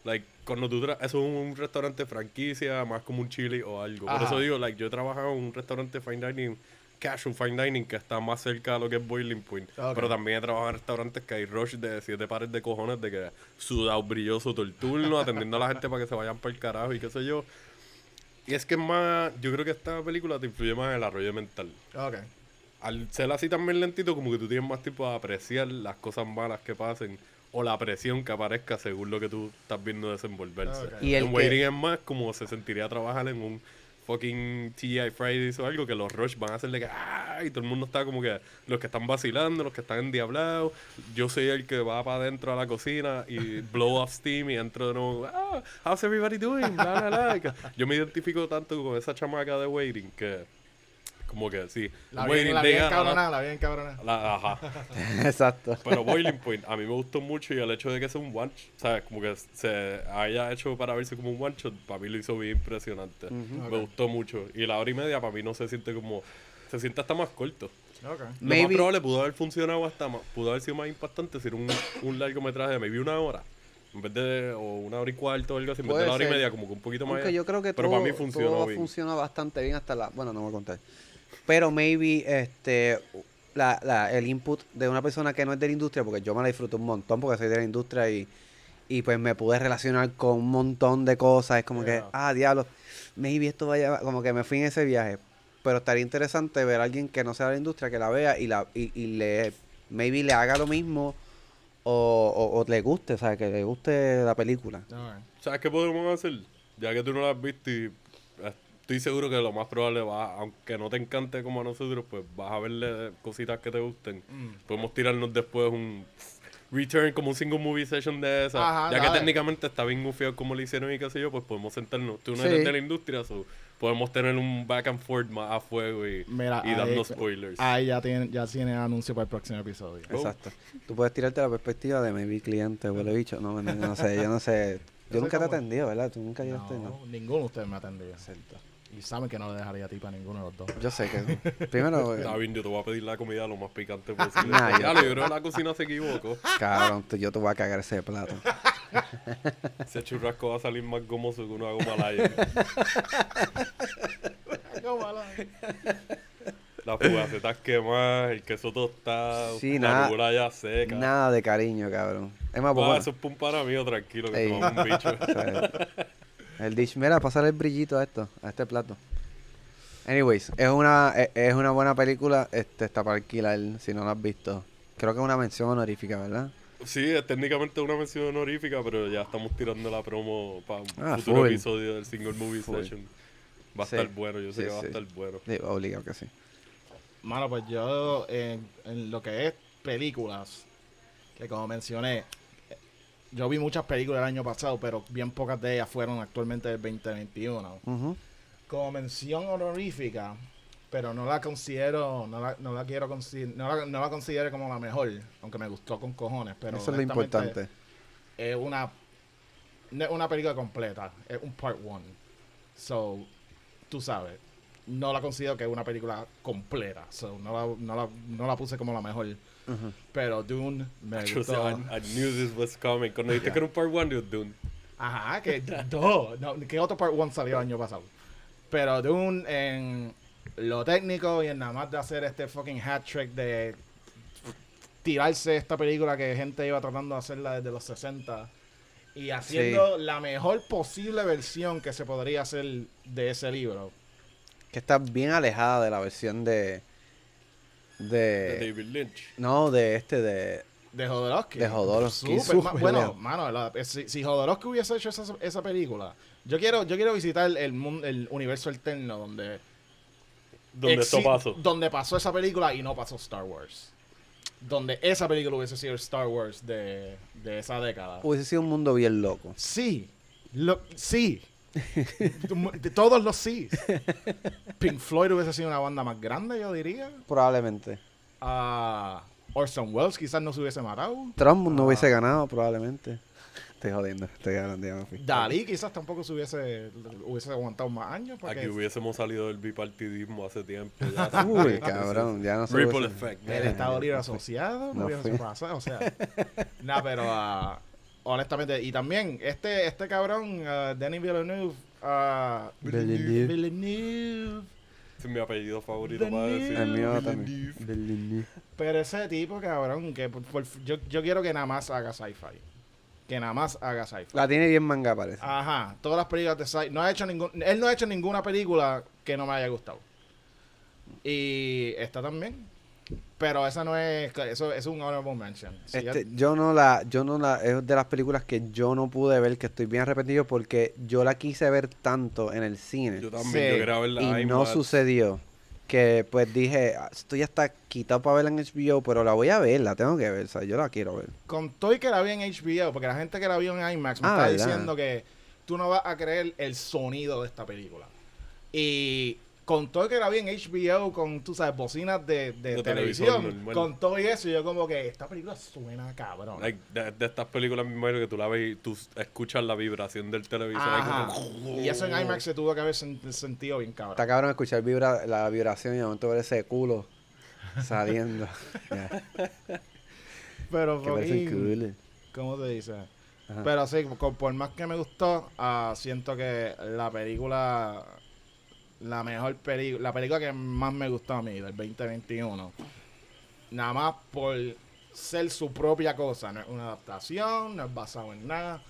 Speaker 2: Like, cuando tú es un restaurante franquicia, más como un chili o algo. Por eso digo, like, yo he trabajado en un restaurante fine dining, casual fine dining, que está más cerca de lo que es Boiling Point. Pero también he trabajado en restaurantes que hay rush de siete pares de cojones, de que sudado brilloso todo el turno, atendiendo a la gente para que se vayan para el carajo y qué sé yo. Y es que es más, yo creo que esta película te influye más en el arroyo mental.
Speaker 3: Ok.
Speaker 2: Al ser así también lentito, como que tú tienes más tiempo de apreciar las cosas malas que pasen o la presión que aparezca según lo que tú estás viendo desenvolverse.
Speaker 3: Ok.
Speaker 1: Y el
Speaker 2: en
Speaker 1: que-
Speaker 2: Waiting es más como se sentiría trabajar en un fucking TGI Fridays o algo, que los Rush van a hacerle que ¡ah! y todo el mundo está como que los que están vacilando, los que están endiablados. Yo soy el que va para adentro a la cocina y blow off steam y entro de nuevo, ah, how's everybody doing? La, la, la. Que Yo me identifico tanto con esa chamaca de Waiting que como que sí.
Speaker 3: La bien, la bien cabronada, la bien cabronada.
Speaker 2: la- ajá.
Speaker 1: Exacto.
Speaker 2: Pero Boiling Point, a mí me gustó mucho y el hecho de que sea un one shot, ¿sabes? Como que se haya hecho para verse como un one shot, para mí lo hizo bien impresionante. Me gustó mucho. Y la hora y media para mí no se siente como. Se siente hasta más corto.
Speaker 3: Ok.
Speaker 2: Lo
Speaker 1: Maybe-
Speaker 2: más probable pudo haber funcionado hasta más, pudo haber sido más impactante si era un, un largometraje de maybe una hora. En vez de, o una hora y cuarto o algo así, en vez de la hora y media, como que un poquito más.
Speaker 1: Aunque yo creo que
Speaker 2: pero
Speaker 1: todo,
Speaker 2: para mí funcionó
Speaker 1: todo
Speaker 2: bien.
Speaker 1: funciona bastante bien hasta la... Bueno, no voy a contar. Pero maybe este la, la- el input de una persona que no es de la industria, porque yo me la disfruto un montón porque soy de la industria y, y pues me pude relacionar con un montón de cosas. Es como que, ah, diablo, maybe esto vaya... Como que me fui en ese viaje. Pero estaría interesante ver a alguien que no sea de la industria, que la vea y, la, y, y le... Maybe le haga lo mismo o, o- o le guste, o sea, que le guste la película.
Speaker 3: Ok.
Speaker 2: ¿Sabes qué podemos hacer? Ya que tú no la has visto y estoy seguro que lo más probable va, aunque no te encante como a nosotros, pues vas a verle cositas que te gusten.
Speaker 3: Mm.
Speaker 2: Podemos tirarnos después un return como un single movie session de esa.
Speaker 3: Ajá,
Speaker 2: ya que técnicamente está bien gufiado como lo hicieron y qué sé yo, pues podemos sentarnos. Tú no
Speaker 1: Sí.
Speaker 2: eres de la industria, so podemos tener un back and forth más a fuego y,
Speaker 3: Mira,
Speaker 2: y
Speaker 3: ahí-
Speaker 2: dando spoilers.
Speaker 3: Ahí ya tiene, ya tiene anuncio para el próximo episodio.
Speaker 2: Oh.
Speaker 1: Exacto. Tú puedes tirarte la perspectiva de maybe cliente, huele bicho. No, no, no sé, yo no sé. Yo
Speaker 3: Yo
Speaker 1: nunca te he atendido, ¿verdad? Tú nunca llegaste, ¿no?
Speaker 3: No, ninguno de ustedes me ha atendido.
Speaker 1: Cierto.
Speaker 3: Y saben que no le dejaría a ti para ninguno de los dos.
Speaker 1: Yo sé que. Primero,
Speaker 2: Está bien, yo te voy a pedir la comida lo más picante posible.
Speaker 1: Nah, yo-
Speaker 2: Ya, yo creo que la cocina se equivocó.
Speaker 1: cabrón, yo te voy a cagar ese plato.
Speaker 2: Ese churrasco va a salir más gomoso que una goma lion. Las fugacetas quemadas, el queso tostado,
Speaker 1: Sí,
Speaker 2: la
Speaker 1: nada-
Speaker 2: ya seca.
Speaker 1: Nada de cariño, cabrón. Es más,
Speaker 2: Ah,
Speaker 1: bueno,
Speaker 2: eso es pum para mí, tranquilo, que
Speaker 1: Ey.
Speaker 2: te vamos un bicho.
Speaker 1: El dish, mira, pasar el brillito a esto, a este plato. Anyways, es una, es, es una buena película, este está para alquilar, si no la has visto. Creo que es una mención honorífica, ¿verdad?
Speaker 2: Sí, es técnicamente una mención honorífica, pero ya estamos tirando la promo para un
Speaker 1: Ah,
Speaker 2: futuro
Speaker 1: full.
Speaker 2: episodio del Single Movie
Speaker 1: Full.
Speaker 2: Session. Va a
Speaker 1: Sí.
Speaker 2: estar bueno, yo sé
Speaker 1: Sí,
Speaker 2: que va a estar bueno.
Speaker 1: Sí, obligado que sí.
Speaker 3: Mano, pues yo en, en lo que es películas, que como mencioné, yo vi muchas películas el año pasado, pero bien pocas de ellas fueron actualmente del 2021.
Speaker 1: Ujú.
Speaker 3: Como mención honorífica, pero no la considero, no la, no la quiero no la, no la considero como la mejor, aunque me gustó con cojones, pero
Speaker 1: Eso es lo importante.
Speaker 3: Es una, no es una película completa, es un part one. So, tú sabes, no la considero que es una película completa, so no la, no la, no la puse como la mejor. Pero Dune me
Speaker 2: Yo sé,
Speaker 3: gustó.
Speaker 2: I, I knew this was coming. Cuando dijiste
Speaker 3: Yeah.
Speaker 2: que era un part one, yo Dune.
Speaker 3: Ajá, que no, no, ¿qué otro part one salió el año pasado? Pero Dune en lo técnico y en nada más de hacer este fucking hat trick de tirarse esta película que gente iba tratando de hacerla desde los 60 y haciendo la mejor posible versión que se podría hacer de ese libro.
Speaker 1: Que está bien alejada de la versión de.
Speaker 2: De
Speaker 1: De.
Speaker 2: David Lynch.
Speaker 1: No, de este, de.
Speaker 3: De Jodorowsky.
Speaker 1: De Jodorowsky,
Speaker 3: ma- bueno, mano, la- eh, si, si Jodorowsky hubiese hecho esa, esa película, yo quiero, yo quiero visitar el, mun- el universo alterno donde
Speaker 2: Donde esto
Speaker 3: exi-
Speaker 2: pasó.
Speaker 3: Donde pasó esa película y no pasó Star Wars. Donde esa película hubiese sido el Star Wars de, de esa década.
Speaker 1: Hubiese sido un mundo bien loco.
Speaker 3: Sí. Lo- sí. de todos los sí. Pink Floyd hubiese sido una banda más grande, yo diría.
Speaker 1: Probablemente.
Speaker 3: Ah, Orson Welles quizás no se hubiese matado.
Speaker 1: Trump no
Speaker 3: Ah.
Speaker 1: hubiese ganado, probablemente. Estoy jodiendo, estoy hablando, ya me fui.
Speaker 3: Dalí quizás tampoco se hubiese, hubiese aguantado más años. Porque
Speaker 2: Aquí hubiésemos salido del bipartidismo hace tiempo. ya.
Speaker 1: Uy, cabrón, ya no sé.
Speaker 2: Ripple effect.
Speaker 3: el Estado Libre Asociado no,
Speaker 1: No
Speaker 3: hubiese pasado. O sea, nada, pero ah, honestamente, y también este, este cabrón, ah, Danny Villeneuve, ah,
Speaker 1: Villeneuve.
Speaker 2: Es mi apellido favorito para decir.
Speaker 1: El mío también. Villeneuve.
Speaker 3: pero ese tipo, cabrón, que por- por- yo, yo quiero que nada más haga sci-fi. Que nada más haga sci-fi.
Speaker 1: La tiene bien manga, parece.
Speaker 3: Ajá, todas las películas de sci no ha hecho ningún él no ha hecho ninguna película que no me haya gustado. Y esta también. Pero esa no es, eso es un honorable mention. Sí,
Speaker 1: Este, yo no la, yo no la, es de las películas que yo no pude ver, que estoy bien arrepentido porque yo la quise ver tanto en el cine
Speaker 2: Yo también,
Speaker 3: Sí.
Speaker 2: yo quería verla
Speaker 1: y no sucedió. Que pues dije, "Ah, esto ya está quitado para verla en HBO, pero la voy a ver, la tengo que ver, o sea, yo la quiero ver.
Speaker 3: Con todo y que la vi en HBO, porque la gente que la vio en IMAX me
Speaker 1: Ah,
Speaker 3: está
Speaker 1: ¿verdad?
Speaker 3: diciendo que tú no vas a creer el sonido de esta película. Y con todo y que la vi en HBO, con, tú sabes, bocinas de, de
Speaker 2: De
Speaker 3: televisión, con todo y eso, yo como que esta película suena cabrón.
Speaker 2: Like, de, de estas películas imagino que tú la ves y tú escuchas la vibración del televisor. como-
Speaker 3: Y eso en IMAX se tuvo que haber sen- sentido bien
Speaker 1: Está
Speaker 3: cabrón.
Speaker 1: cabrón escuchar vibra, la vibración y de momento ver ese culo saliendo.
Speaker 3: Pero fucking-
Speaker 1: cool.
Speaker 3: ¿Cómo se dice?
Speaker 1: Ajá.
Speaker 3: Pero sí, con- por más que me gustó, ah, siento que la película, la mejor película, la película que más me gustó a mí del 2021, nada más por ser su propia cosa, no es una adaptación, no es basado en nada,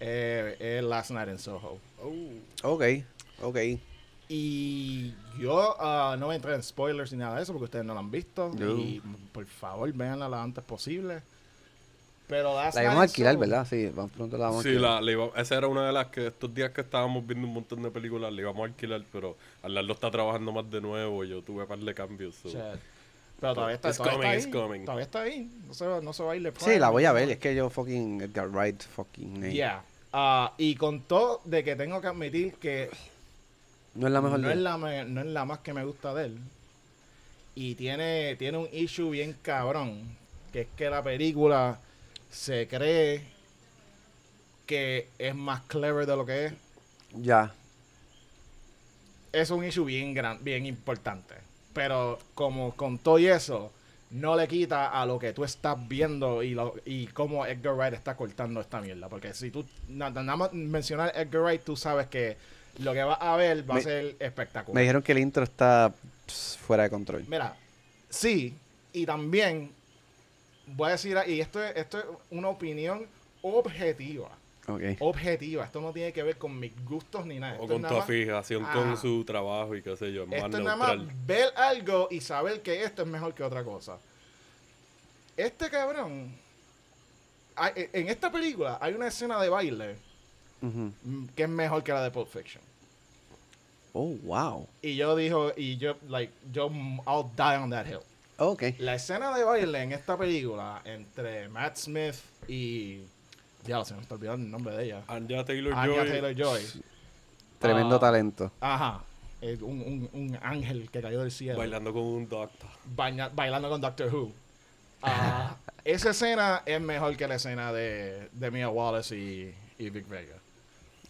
Speaker 3: eh, es Last Night in Soho.
Speaker 1: Ok, ok.
Speaker 3: Y yo ah, no voy a entrar en spoilers ni nada de eso porque ustedes no la han visto.
Speaker 1: No.
Speaker 3: Y por favor, véanla lo antes posible. Pero
Speaker 1: La íbamos a alquilar, ¿verdad? Sí, vamos pronto la vamos a
Speaker 2: Sí,
Speaker 1: alquilar.
Speaker 2: la, la iba- esa era una de las que estos días que estábamos viendo un montón de películas le íbamos a alquilar, pero Arnaldo está trabajando más de nuevo y yo tuve un par de cambios. so.
Speaker 3: Pero todavía está,
Speaker 2: It's
Speaker 3: todavía
Speaker 2: coming,
Speaker 3: está
Speaker 2: it's
Speaker 3: ahí.
Speaker 2: coming.
Speaker 3: Todavía está ahí. No se, va- no se va a ir de
Speaker 1: Sí, la voy a ver, es que yo fucking Edgar Wright fucking name.
Speaker 3: Yeah. Ah, y con todo de que tengo que admitir que
Speaker 1: No es la mejor
Speaker 3: no es la, me- no es la más que me gusta de él. Y tiene, tiene un issue bien cabrón. Que es que la película se cree que es más clever de lo que es.
Speaker 1: Ya.
Speaker 3: Es un issue bien gran, bien importante. Pero como con todo y eso, no le quita a lo que tú estás viendo y, lo, y cómo Edgar Wright está cortando esta mierda. Porque si tú na- nada más mencionar Edgar Wright, tú sabes que lo que vas a ver va
Speaker 1: Me-
Speaker 3: a ser espectacular.
Speaker 1: Me dijeron que el intro está pss, fuera de control.
Speaker 3: Mira, sí, y también voy a decir, y esto es, esto es una opinión objetiva.
Speaker 1: Ok.
Speaker 3: Objetiva. Esto no tiene que ver con mis gustos ni nada.
Speaker 2: O
Speaker 3: Esto
Speaker 2: con
Speaker 3: nada
Speaker 2: tu
Speaker 3: más-
Speaker 2: fijación
Speaker 3: Ajá.
Speaker 2: con su trabajo y qué sé yo, más
Speaker 3: Esto es nada más ver algo y saber que esto es mejor que otra cosa. Este cabrón, hay- e, en esta película hay una escena de baile que es mejor que la de Pulp Fiction.
Speaker 1: Oh, wow.
Speaker 3: Y yo dijo, y yo, like, yo, I'll die on that hill.
Speaker 1: Ok.
Speaker 3: La escena de baile en esta película entre Matt Smith y. Ya, se me está olvidando el nombre de ella.
Speaker 2: Anya Taylor-Joy.
Speaker 3: Anya Taylor Joy.
Speaker 1: Tremendo
Speaker 3: Ah.
Speaker 1: talento.
Speaker 3: Ajá. Es un, un, un ángel que cayó del cielo.
Speaker 2: bailando con un doctor.
Speaker 3: baña- bailando con Doctor Who. Ah, esa escena es mejor que la escena de, de Mia Wallace y, y Vic Vega.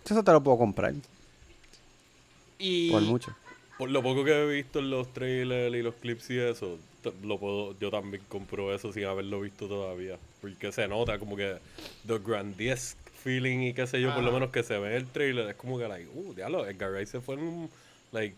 Speaker 1: Eso te lo puedo comprar.
Speaker 3: Y
Speaker 1: Por mucho.
Speaker 2: Por lo poco que he visto en los trailers y los clips y eso, lo puedo, yo también compro eso sin haberlo visto todavía. Porque se nota como que the grandiesque feeling y qué sé yo, por lo menos que se ve en el trailer, es como que, like, uh, diablo, Edgar Wright se fue en un, like,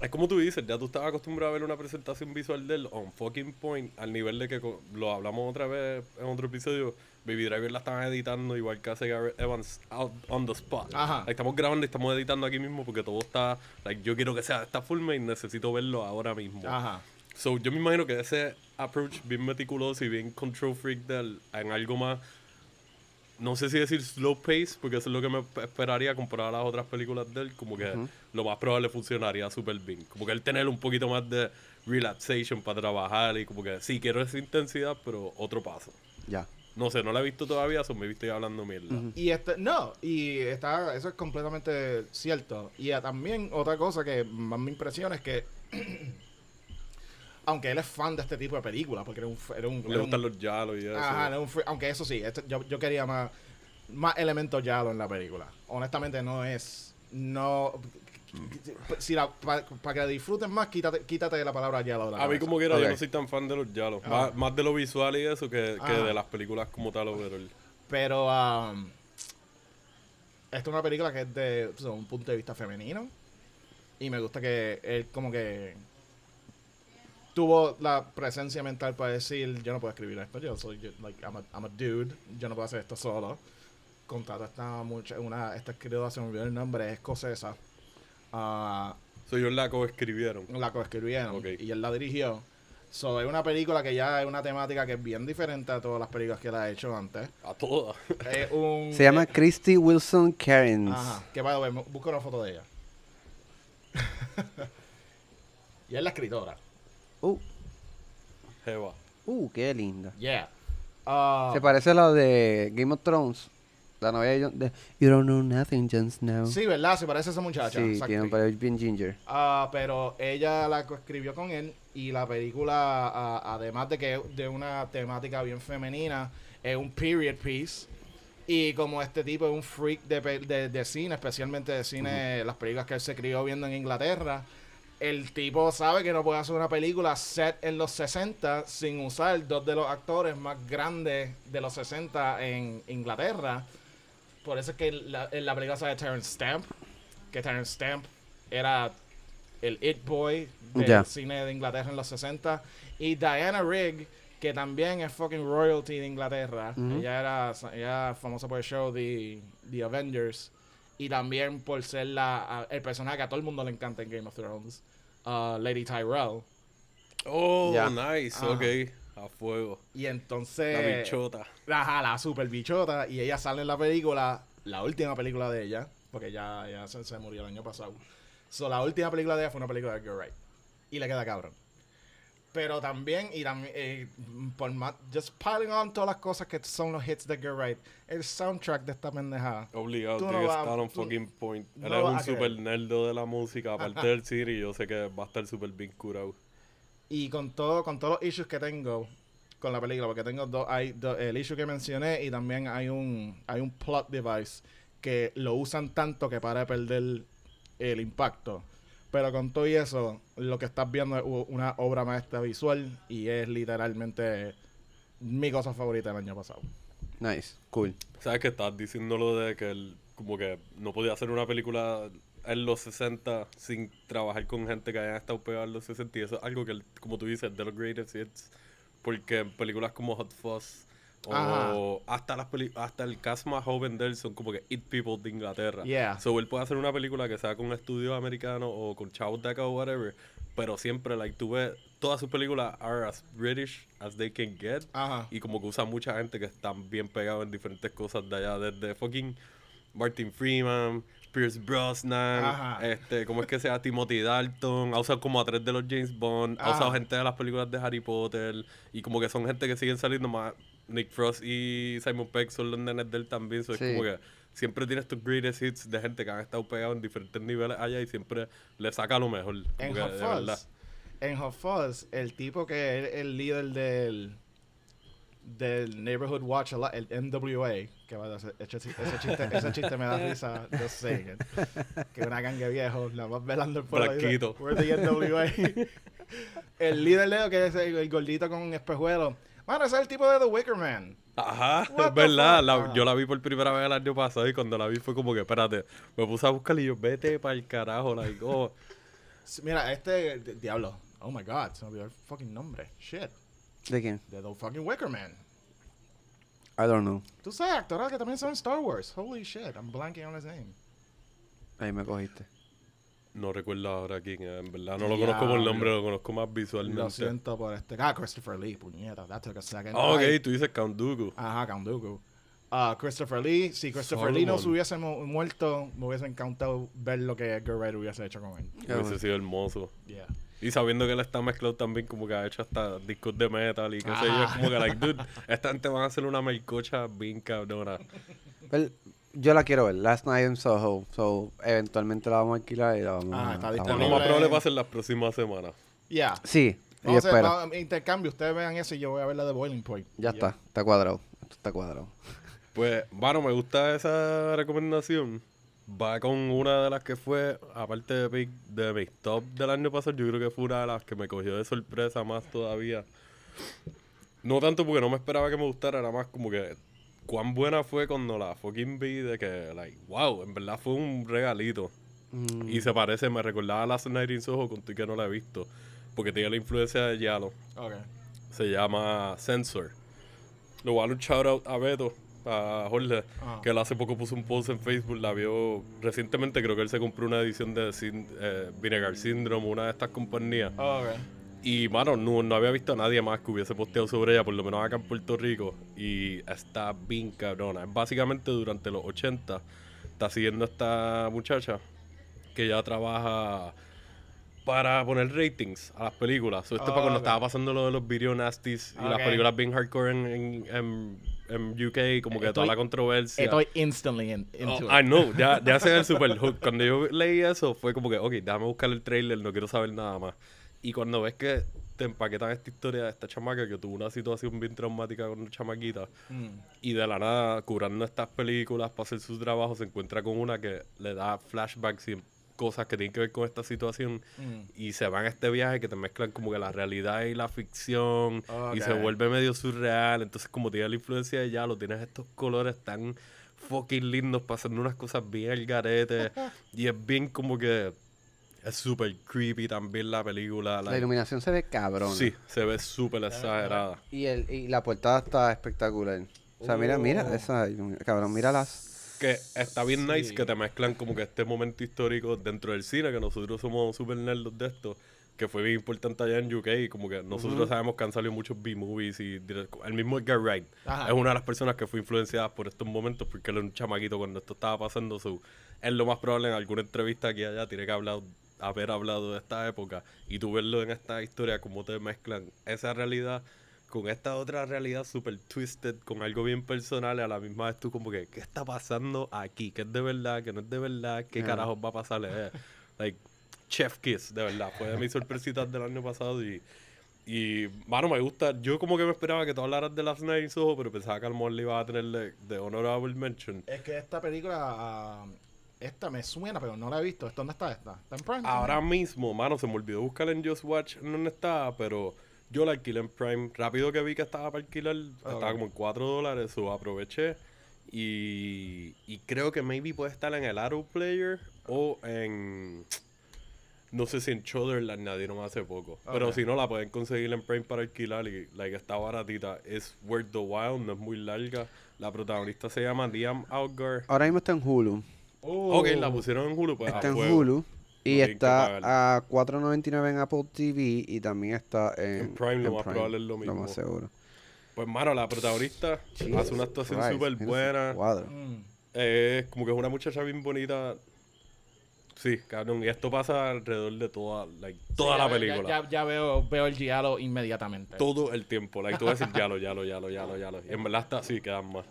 Speaker 2: es como tú dices, ya tú estabas acostumbrado a ver una presentación visual de él on fucking point, al nivel de que lo hablamos otra vez en otro episodio, Baby Driver la estaban editando igual que hace Garrett Evans out on the spot.
Speaker 3: Ajá.
Speaker 2: Estamos grabando y estamos editando aquí mismo porque todo está, like, yo quiero que sea esta full y necesito verlo ahora mismo.
Speaker 3: Ajá.
Speaker 2: So, yo me imagino que ese approach bien meticuloso y bien control freak de él en algo más, no sé si decir slow pace, porque eso es lo que me esperaría comparar a las otras películas de él, como que lo más probable funcionaría súper bien. Como que él tener un poquito más de relaxation para trabajar y como que sí, quiero esa intensidad, pero otro paso.
Speaker 1: Ya.
Speaker 2: No sé, no la he visto todavía, so me estoy hablando mierda.
Speaker 3: Y este, no, y está, eso es completamente cierto. Y también otra cosa que más me impresiona es que, aunque él es fan de este tipo de películas, porque era un, era un,
Speaker 2: Le
Speaker 3: era un-
Speaker 2: gustan los yalos y eso.
Speaker 3: Ajá, era un aunque eso sí, este- yo, yo quería más, más elementos yalo en la película. Honestamente no es, no, si para que la disfruten más, quítate, quítate la palabra yalo de la
Speaker 2: A mí como quiera,
Speaker 1: Ok.
Speaker 2: yo no soy tan fan de los yalos.
Speaker 3: Ah.
Speaker 2: Más, más de lo visual y eso que, que de las películas como tal overall.
Speaker 3: Pero um, esta es una película que es de o sea, un punto de vista femenino. Y me gusta que él como que tuvo la presencia mental para decir, yo no puedo escribir esto, yo soy, yo- like, I'm a, I'm a dude, yo no puedo hacer esto solo. Contrata esta mucha, una, esta escritora, se me olvidó el nombre, es escocesa. Ah,
Speaker 2: So, ellos la coescribieron.
Speaker 3: la coescribieron y él la dirigió. So, es una película que ya es una temática que es bien diferente a todas las películas que él ha hecho antes.
Speaker 2: A todas.
Speaker 3: Un...
Speaker 1: Se llama Christy Wilson Cairns.
Speaker 3: Ajá, que mu- busca una foto de ella. y es la escritora.
Speaker 1: Uh,
Speaker 2: Jeva.
Speaker 1: uh, qué linda.
Speaker 3: Yeah. Ah,
Speaker 1: Se parece a la de Game of Thrones. La novia de, Jon- de You don't know nothing, Jon Snow.
Speaker 3: sí, ¿verdad? Se parece a esa muchacha.
Speaker 1: Sí, tiene un bien ginger.
Speaker 3: Ah, pero ella la escribió con él y la película, ah, además de que es de una temática bien femenina, es un period piece. Y como este tipo es un freak de, de, de cine, especialmente de cine, las películas que él se crió viendo en Inglaterra, el tipo sabe que no puede hacer una película set en los 60 sin usar dos de los actores más grandes de los 60 en Inglaterra. Por eso es que la, en la película sale Terrence Stamp, que Terrence Stamp era el It Boy del cine de Inglaterra en los 60. Y Diana Rigg, que también es fucking royalty de Inglaterra. Ella era ella famosa por el show The, The Avengers. Y también por ser la, el personaje que a todo el mundo le encanta en Game of Thrones. Uh, Lady Tyrell.
Speaker 2: Oh,
Speaker 1: Ya.
Speaker 2: nice.
Speaker 3: Ajá.
Speaker 2: Ok. A fuego.
Speaker 3: Y entonces...
Speaker 2: La bichota.
Speaker 3: Ajá, la super bichota. Y ella sale en la película, la última película de ella, porque ya, ya se, se murió el año pasado. So, la última película de ella fue una película de Edgar Wright. Y le queda cabrón. Pero también, y también, eh, por más, just piling on todas las cosas que son los hits de Edgar Wright, el soundtrack de esta pendejada.
Speaker 2: Obligado,
Speaker 3: no
Speaker 2: tiene que estar on fucking point.
Speaker 3: no
Speaker 2: Él es
Speaker 3: vas
Speaker 2: un
Speaker 3: creer.
Speaker 2: super nerdo de la música, aparte del y yo sé que va a estar super bien curado.
Speaker 3: Y con todo, con todos los issues que tengo con la película, porque tengo dos, hay do- el issue que mencioné y también hay un, hay un plot device que lo usan tanto que para de perder el impacto. Pero con todo y eso, lo que estás viendo es una obra maestra visual y es literalmente mi cosa favorita del año pasado.
Speaker 1: Nice, cool.
Speaker 2: ¿Sabes que estás diciendo lo de que él, como que no podía hacer una película en los 60 sin trabajar con gente que hayan estado pegada en los 60? Y eso es algo que, él, como tú dices, de los greatest hits. Porque en películas como Hot Fuzz
Speaker 3: Ajá.
Speaker 2: o hasta las hasta el cast más joven de él son como que It People de Inglaterra.
Speaker 3: Yeah.
Speaker 2: So él puede hacer una película que sea con estudios americanos o con chavos de acá o whatever. Pero siempre, like, tú ves, todas sus películas are as British as they can get.
Speaker 3: Ajá.
Speaker 2: Y como que usa mucha gente que están bien pegados en diferentes cosas de allá, desde fucking Martin Freeman, Pierce Brosnan,
Speaker 3: Ajá.
Speaker 2: este, ¿cómo es que sea? Timothy Dalton, ha usado como a tres de los James Bond, ha usado
Speaker 3: Ajá.
Speaker 2: gente de las películas de Harry Potter, y como que son gente que siguen saliendo más. Nick Frost y Simon Pegg son los nenes de él también, so
Speaker 1: Sí.
Speaker 2: es como que siempre tienes tus greatest hits de gente que han estado pegados en diferentes niveles allá y siempre le saca lo mejor.
Speaker 3: En Hot. Fuzz, en Hot Fuzz, el tipo que es el líder del del Neighborhood Watch, el NWA, que va a ese, ese chiste, ese chiste, me da risa, just saying, que es una gangue viejo, nada más velando el pueblo. dice,
Speaker 2: Blanquito.
Speaker 3: We're the NWA. el líder de que es el, el gordito con un espejuelo. Mano, ese es el tipo de The Wicker Man.
Speaker 2: Ajá,
Speaker 3: What
Speaker 2: es verdad. la-
Speaker 3: Ah.
Speaker 2: yo la vi por primera vez el año pasado y cuando la vi fue como que, espérate, me puse a buscar y yo, vete para el carajo, like, oh.
Speaker 3: Mira, este, di- diablo, oh my god, se me olvidó el fucking nombre. Shit,
Speaker 1: ¿De quién?
Speaker 3: de The fucking Wicker Man.
Speaker 1: I don't know.
Speaker 3: Tú sabes, actores que también son Star Wars. Holy shit, I'm blanking on his name.
Speaker 1: Ahí me cogiste.
Speaker 2: No recuerdo ahora quién es, en verdad. No lo conozco por el nombre, lo conozco más visualmente.
Speaker 3: Lo siento por este. Ah, Christopher Lee, puñeta. That took a second.
Speaker 2: Ah, ok,
Speaker 3: Ay.
Speaker 2: tú dices Count Dooku.
Speaker 3: Ajá, Count Dooku. Ah, Christopher Lee, si Christopher Lee no se hubiese mu- muerto, me hubiese encantado ver lo que Edgar Wright hubiese hecho con él.
Speaker 1: Qué
Speaker 2: Hubiese sido hermoso.
Speaker 3: Yeah.
Speaker 2: Y sabiendo que él está mezclado también, como que ha hecho hasta discos de metal y qué sé yo. Como que, like, dude, esta gente van a hacer una melcocha bien cabrona.
Speaker 1: Yo la quiero ver. Last Night in Soho. So, eventualmente la vamos a alquilar y la vamos
Speaker 3: Ah,
Speaker 1: a...
Speaker 3: está
Speaker 2: Lo
Speaker 3: disponible.
Speaker 1: a-
Speaker 2: más probable va a ser las próximas semanas.
Speaker 3: Yeah.
Speaker 1: Sí, yo
Speaker 3: Vamos a hacer
Speaker 1: espero.
Speaker 3: va- intercambio. Ustedes vean eso y yo voy a ver la de Boiling Point.
Speaker 1: Ya
Speaker 3: Yeah.
Speaker 1: está, está cuadrado. Esto está cuadrado.
Speaker 2: Pues, bueno, me gusta esa recomendación. Va con una de las que fue, aparte de, mi- de mis top del año pasado, yo creo que fue una de las que me cogió de sorpresa más todavía. No tanto porque no me esperaba que me gustara, era más como que cuán buena fue cuando la fucking vi de que, like, wow, en verdad fue un regalito.
Speaker 1: Mm,
Speaker 2: Y se parece, me recordaba a Last Night in Soho, con que no la he visto. Porque tiene la influencia de Yalo.
Speaker 3: Ok.
Speaker 2: Se llama Sensor. Le voy a dar un shout out a Beto, a Jorge,
Speaker 3: Ah.
Speaker 2: que él hace poco puso un post en Facebook, la vio recientemente, creo que él se compró una edición de eh, Vinegar Syndrome, una de estas compañías.
Speaker 3: Ok.
Speaker 2: Y, mano, no, no había visto a nadie más que hubiese posteado sobre ella, por lo menos acá en Puerto Rico. Y está bien cabrona. Básicamente, durante los 80, está siguiendo a esta muchacha que ya trabaja para poner ratings a las películas. So, esto es
Speaker 3: Oh,
Speaker 2: para cuando estaba pasando lo de los video nasties y las
Speaker 3: Ok.
Speaker 2: películas bien hardcore en, en, en- en UK, como que
Speaker 3: Estoy-
Speaker 2: toda la controversia.
Speaker 3: Estoy instantly in-
Speaker 2: Oh,
Speaker 3: into
Speaker 2: I
Speaker 3: it.
Speaker 2: know, ya, ya sé el super hook. Cuando yo leí eso, fue como que, ok, déjame buscar el trailer, no quiero saber nada más. Y cuando ves que te empaquetan esta historia de esta chamaca que tuvo una situación bien traumática con una chamaquita
Speaker 3: Mm.
Speaker 2: y de la nada, curando estas películas para hacer su trabajo, se encuentra con una que le da flashbacks y cosas que tienen que ver con esta situación
Speaker 3: Mm.
Speaker 2: y se van a este viaje que te mezclan como que la realidad y la ficción y se vuelve medio surreal. Entonces, como tiene la influencia de ya, lo tienes estos colores tan fucking lindos pasando unas cosas bien al garete y es bien como que es súper creepy también la película.
Speaker 1: La
Speaker 2: like-
Speaker 1: iluminación se ve cabrón.
Speaker 2: sí, se ve súper exagerada.
Speaker 1: Y, el, y la portada está espectacular. O sea, mira, mira,
Speaker 2: Oh.
Speaker 1: esa, cabrón, mira las...
Speaker 2: Que está bien nice
Speaker 3: Sí.
Speaker 2: que te mezclan como que este momento histórico dentro del cine, que nosotros somos super nerds de esto, que fue bien importante allá en UK, y como que nosotros sabemos que han salido muchos B-movies y el mismo Edgar Wright
Speaker 3: Ajá.
Speaker 2: es una de las personas que fue influenciada por estos momentos porque él era un chamaquito cuando esto estaba pasando, so, es lo más probable en alguna entrevista aquí allá tiene que hablar, haber hablado de esta época y tú verlo en esta historia, cómo te mezclan esa realidad con esta otra realidad super twisted, con algo bien personal, y a la misma vez tú como que, ¿qué está pasando aquí? ¿Qué es de verdad? ¿Qué no es de verdad? ¿Qué carajos va a pasar? Eh, like, Chef Kiss, de verdad. Fue de mis sorpresitas del año pasado y, y, mano, me gusta. Yo como que me esperaba que tú hablaras de Last Night in Soho, pero pensaba que a lo mejor le iba a tener de, de Honorable Mention.
Speaker 3: Es que esta película, ah, esta me suena, pero no la he visto. ¿Dónde está esta? ¿Está en Prime?
Speaker 2: Ahora mismo, mano, se me olvidó buscarla en Just Watch, no estaba, pero yo la alquilé en Prime. Rápido que vi que estaba para alquilar, estaba como en 4 dólares, o aproveché. Y, y creo que maybe puede estar en el Arrow Player o en. No sé si en Shudder la añadieron hace poco. Pero si no, la pueden conseguir en Prime para alquilar y like, está baratita. Es Worth the Wild, no es muy larga. La protagonista se llama Liam Outgar.
Speaker 1: Ahora mismo está en Hulu.
Speaker 3: Oh.
Speaker 2: Ok, la pusieron en Hulu. Pues,
Speaker 1: Está en
Speaker 2: fuego.
Speaker 1: Hulu. Y está a 4.99 en Apple TV y también está en,
Speaker 2: En Prime, lo más probable es lo mismo.
Speaker 1: más seguro.
Speaker 2: Pues, mano, la protagonista hace una actuación súper buena.
Speaker 1: cuadro.
Speaker 3: Mm.
Speaker 2: Es como que es una muchacha bien bonita. Sí, cabrón. Y esto pasa alrededor de toda, like, toda
Speaker 3: Sí,
Speaker 2: la
Speaker 3: ya-
Speaker 2: película.
Speaker 3: Ya, ya- ya veo, veo el giallo inmediatamente.
Speaker 2: Todo el tiempo. Like, tú vas a decir yalo, yalo, yalo, yalo, yalo. Y en verdad está, sí, quedan más.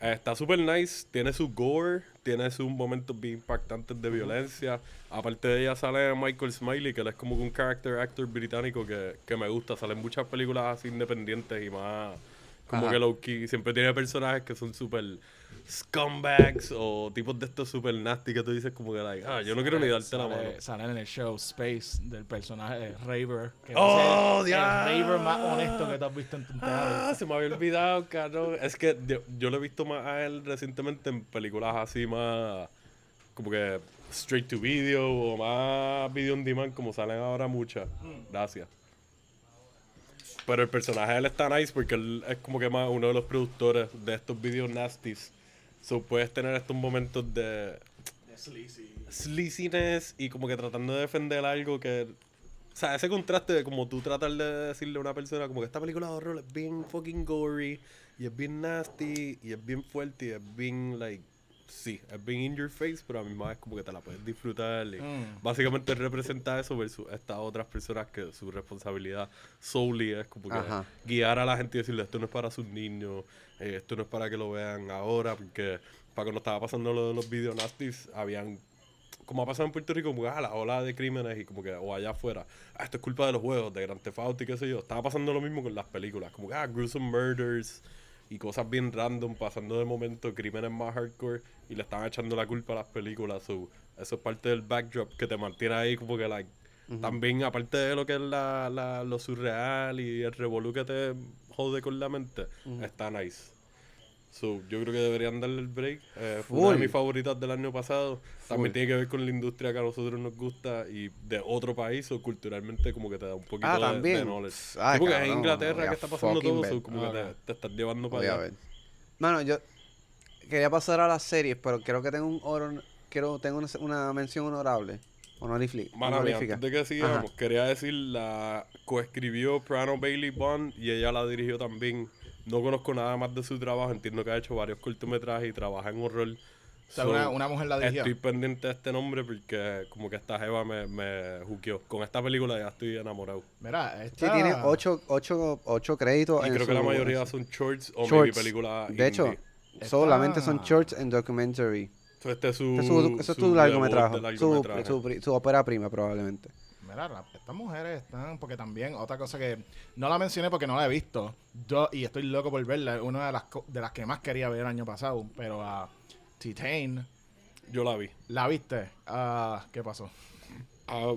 Speaker 2: Eh, está súper nice. Tiene su gore. Tiene sus momentos bien impactantes de violencia. Aparte de ella sale Michael Smiley, que él es como un character actor británico que, que me gusta. Salen muchas películas así independientes y más como
Speaker 1: Ajá.
Speaker 2: que low key. Siempre tiene personajes que son súper scumbags o tipos de estos súper nasty que tú dices como que like, ah, yo no quiero ni darte la mano.
Speaker 3: Sale en el show Space del personaje de Raver. Que
Speaker 2: ¡Oh,
Speaker 3: es el, Raver más honesto que tú has visto en tu
Speaker 2: Ah,
Speaker 3: vida.
Speaker 2: se me había olvidado, cabrón. Es que yo, yo lo he visto más a él recientemente en películas así más como que straight to video o más video on demand como salen ahora muchas. Gracias. Pero el personaje de él está nice porque él es como que más uno de los productores de estos videos nasties. So puedes tener estos momentos de sleaziness y como que tratando de defender algo que... O sea, ese contraste de como tú tratar de decirle a una persona como que esta película de horror es bien fucking gory y es bien nasty y es bien fuerte y es bien like... Sí, es bien in your face, pero a la misma vez como que te la puedes disfrutar. y
Speaker 3: Mm.
Speaker 2: Básicamente representa eso versus estas otras personas que su responsabilidad solely es como que
Speaker 1: Ajá.
Speaker 2: guiar a la gente y decirle esto no es para sus niños, eh, esto no es para que lo vean ahora, porque para cuando estaba pasando lo de los video nasties, habían, como ha pasado en Puerto Rico, como ah, la ola de crímenes y como que, o allá afuera, ah, esto es culpa de los juegos, de Grand Theft Auto y qué sé yo, estaba pasando lo mismo con las películas, como que, ah, gruesome murders y cosas bien random, pasando de momento crímenes más hardcore y le estaban echando la culpa a las películas, so, eso es parte del backdrop que te mantiene ahí como que, like, también, aparte de lo que es la, la- lo surreal y el revolú que te jode con la mente, está nice. So, yo creo que deberían darle el break. Eh, fue una de mis favoritas del año pasado. También tiene que ver con la industria que a nosotros nos gusta y de otro país o culturalmente como que te da un poquito
Speaker 1: Ah,
Speaker 2: de, de
Speaker 1: también.
Speaker 2: knowledge.
Speaker 1: Ay,
Speaker 2: porque
Speaker 1: cabrón,
Speaker 2: es Inglaterra que está pasando todo eso, como que te, te estás llevando para allá.
Speaker 1: Mano, yo quería pasar a las series, pero creo que tengo un oro, quiero tengo una, una mención honorable. Honorífica.
Speaker 2: antes de que sigamos, quería decir, la coescribió Prano Bailey Bond y ella la dirigió también. No conozco nada más de su trabajo, entiendo que ha hecho varios cortometrajes y trabaja en horror.
Speaker 3: O sea,
Speaker 2: So,
Speaker 3: una, una mujer la dirigió.
Speaker 2: Estoy pendiente de este nombre porque como que esta jeva me, me juqueó. Con esta película ya estoy enamorado.
Speaker 3: Mira,
Speaker 1: Sí,
Speaker 3: esta...
Speaker 1: tiene ocho, ocho, ocho créditos.
Speaker 2: Y
Speaker 1: en
Speaker 2: creo que la
Speaker 1: su-
Speaker 2: mayoría son shorts o maybe
Speaker 1: Shorts.
Speaker 2: películas
Speaker 1: De hecho, solamente son shorts en documentary.
Speaker 2: So, este es su,
Speaker 1: Este es su, ese es
Speaker 2: su
Speaker 1: tu
Speaker 2: debut
Speaker 1: largometraje.
Speaker 2: de
Speaker 1: Su,
Speaker 2: largometraje.
Speaker 1: su, su ópera prima, probablemente.
Speaker 3: Mira, estas mujeres están, porque también otra cosa que no la mencioné porque no la he visto, yo, y estoy loco por verla, una de las, de las que más quería ver el año pasado, pero a Titan,
Speaker 2: Yo la vi.
Speaker 3: ¿la viste? Ah, ¿Qué pasó?
Speaker 2: Ah,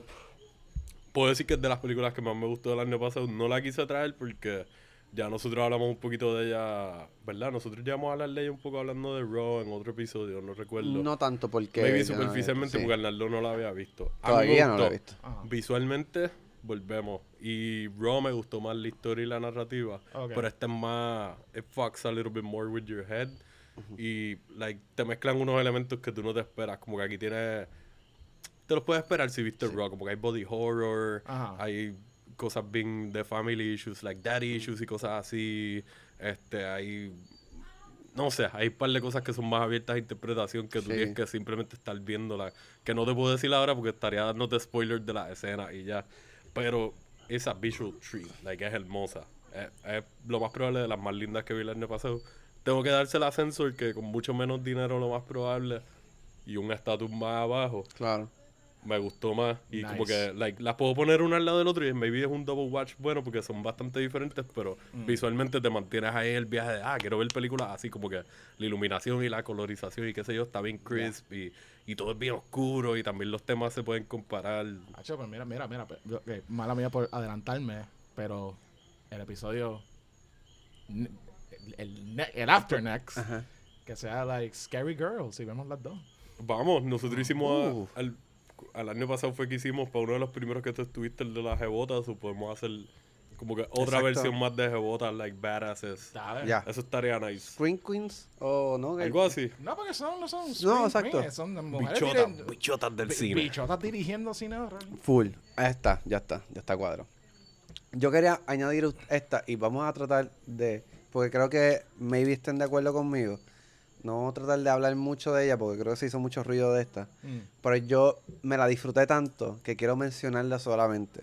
Speaker 2: puedo decir que es de las películas que más me gustó del año pasado. No la quise traer porque ya nosotros hablamos un poquito de ella, ¿verdad? Nosotros llegamos a hablar de ella un poco hablando de Raw en otro episodio, no recuerdo.
Speaker 1: No tanto porque.
Speaker 2: Maybe
Speaker 1: yo no
Speaker 2: superficialmente
Speaker 1: sí.
Speaker 2: porque Arnaldo no la había visto.
Speaker 1: Todavía no la he visto.
Speaker 3: Ajá.
Speaker 2: Visualmente, volvemos. Y Raw me gustó más la historia y la narrativa. Pero este es más. It fucks a little bit more with your head. Y, like, te mezclan unos elementos que tú no te esperas. Como que aquí tiene. Te los puedes esperar si viste Raw. Como que hay body horror.
Speaker 3: Ajá.
Speaker 2: Hay cosas bien de family issues, like daddy issues y cosas así. Este, hay. No sé, hay un par de cosas que son más abiertas a interpretación que tú
Speaker 1: Sí.
Speaker 2: tienes que simplemente estar viéndola. Que no te puedo decir ahora porque estaría dándote spoilers de la escena y ya. Pero esa visual treat, like, es hermosa. Es, es lo más probable de las más lindas que vi el año pasado. Tengo que dársela a Sensor que con mucho menos dinero lo más probable y un estatus más abajo
Speaker 1: Claro.
Speaker 2: Me gustó más y como que like, las puedo poner una al lado del otro y maybe es un double watch bueno porque son bastante diferentes pero
Speaker 3: Mm.
Speaker 2: visualmente te mantienes ahí en el viaje de ah quiero ver películas así como que la iluminación y la colorización y qué sé yo está bien crisp y, y todo es bien oscuro y también los temas se pueden comparar
Speaker 3: Hacho, pues mira, mira, mira, pe- yo- ok, mala mía por adelantarme, pero el episodio, n- el, el, ne- el after next, que sea like Scary Girls, si vemos las dos.
Speaker 2: vamos nosotros hicimos a-
Speaker 1: Uh.
Speaker 2: al, al año pasado fue que hicimos para uno de los primeros que tú estuviste el de las jebotas o podemos hacer como que otra
Speaker 1: Exacto.
Speaker 2: versión más de jebotas like badasses.
Speaker 1: Ya.
Speaker 2: eso estaría nice
Speaker 1: Screen Queens o no.
Speaker 2: algo así
Speaker 3: No, porque son, no son
Speaker 1: No, exacto.
Speaker 3: queens, son mujeres
Speaker 2: bichotas bichotas del cine
Speaker 3: bichotas dirigiendo cine horror.
Speaker 1: Full. Ahí está, ya está, ya está cuadro. Yo quería añadir esta y vamos a tratar de, porque creo que maybe estén de acuerdo conmigo. No vamos a tratar de hablar mucho de ella porque creo que se hizo mucho ruido de esta.
Speaker 3: Mm.
Speaker 1: Pero yo me la disfruté tanto que quiero mencionarla solamente.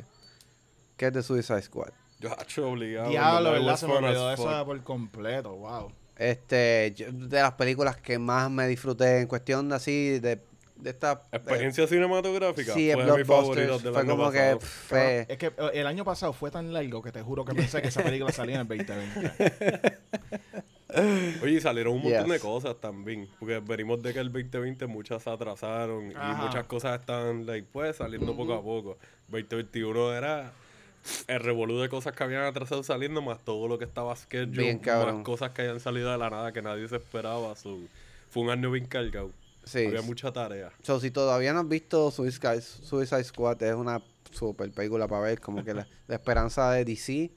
Speaker 1: Que es de Suicide Squad.
Speaker 2: Yo, hacho, obligado.
Speaker 3: Diablo, ¿verdad? Se me olvidó esa por completo, wow.
Speaker 1: Este, yo- de las películas que más me disfruté en cuestión de así, de, de esta...
Speaker 2: Experiencia cinematográfica.
Speaker 1: sí,
Speaker 2: fue
Speaker 1: Blockbusters.
Speaker 2: del
Speaker 1: Fue
Speaker 2: año
Speaker 1: como que...
Speaker 2: pasado.
Speaker 1: Fue,
Speaker 3: Es que eh, el año pasado fue tan largo que te juro que pensé que esa película salía en el 2020.
Speaker 2: Oye, y salieron un montón de
Speaker 1: Yes.
Speaker 2: cosas también. Porque venimos de que el 2020 muchas se atrasaron
Speaker 3: Ajá.
Speaker 2: y muchas cosas están, like, pues, saliendo poco a poco. 2021 era el revolú de cosas que habían atrasado saliendo, más todo lo que estaba scheduled,
Speaker 1: Bien cabrón.
Speaker 2: más cosas que hayan salido de la nada que nadie se esperaba. so, fue un año bien cargado.
Speaker 1: sí.
Speaker 2: Había mucha tarea.
Speaker 1: So, si todavía no has visto Suicide, Suicide Squad, es una super película para ver, como que la, la esperanza de DC.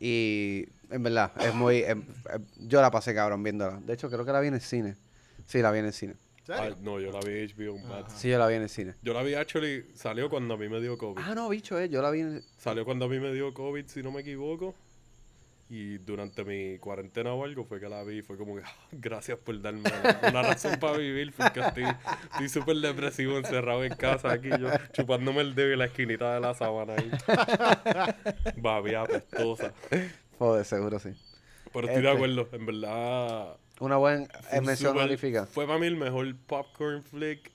Speaker 1: Y en verdad, es muy. em- em, yo la pasé cabrón viéndola. De hecho, creo que la vi en el cine. Sí, la vi en el cine.
Speaker 2: No, yo la vi en HBO.
Speaker 1: Sí, yo la vi en el cine.
Speaker 2: Yo la vi, actually, salió cuando a mí me dio COVID.
Speaker 1: Ah, no, bicho, eh. Yo la vi en el...
Speaker 2: Salió cuando a mí me dio COVID, si no me equivoco. Y durante mi cuarentena o algo fue que la vi. Fue como que, "Ah, gracias por darme una razón para vivir. Porque estoy súper depresivo, encerrado en casa aquí. Yo chupándome el dedo en la esquinita de la sábana ahí. Babia apestosa.
Speaker 1: Joder, seguro sí.
Speaker 2: Pero estoy de
Speaker 1: Este.
Speaker 2: acuerdo. En verdad,
Speaker 1: Una buena mención honorífica.
Speaker 2: Fue para mí el mejor popcorn flick.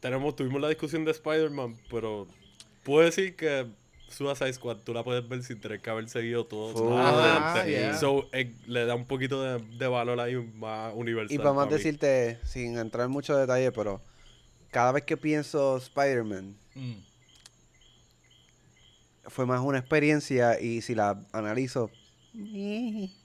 Speaker 2: Tenemos, tuvimos la discusión de Spider-Man, pero puedo decir que Suicide Squad tú la puedes ver sin tener que haber seguido todo.
Speaker 3: Yeah.
Speaker 2: So, eh, le da un poquito de, de valor ahí más universal.
Speaker 1: Y para más decirte, sin entrar en mucho detalle, pero cada vez que pienso Spider-Man,
Speaker 3: Mm.
Speaker 1: fue más una experiencia y si la analizo,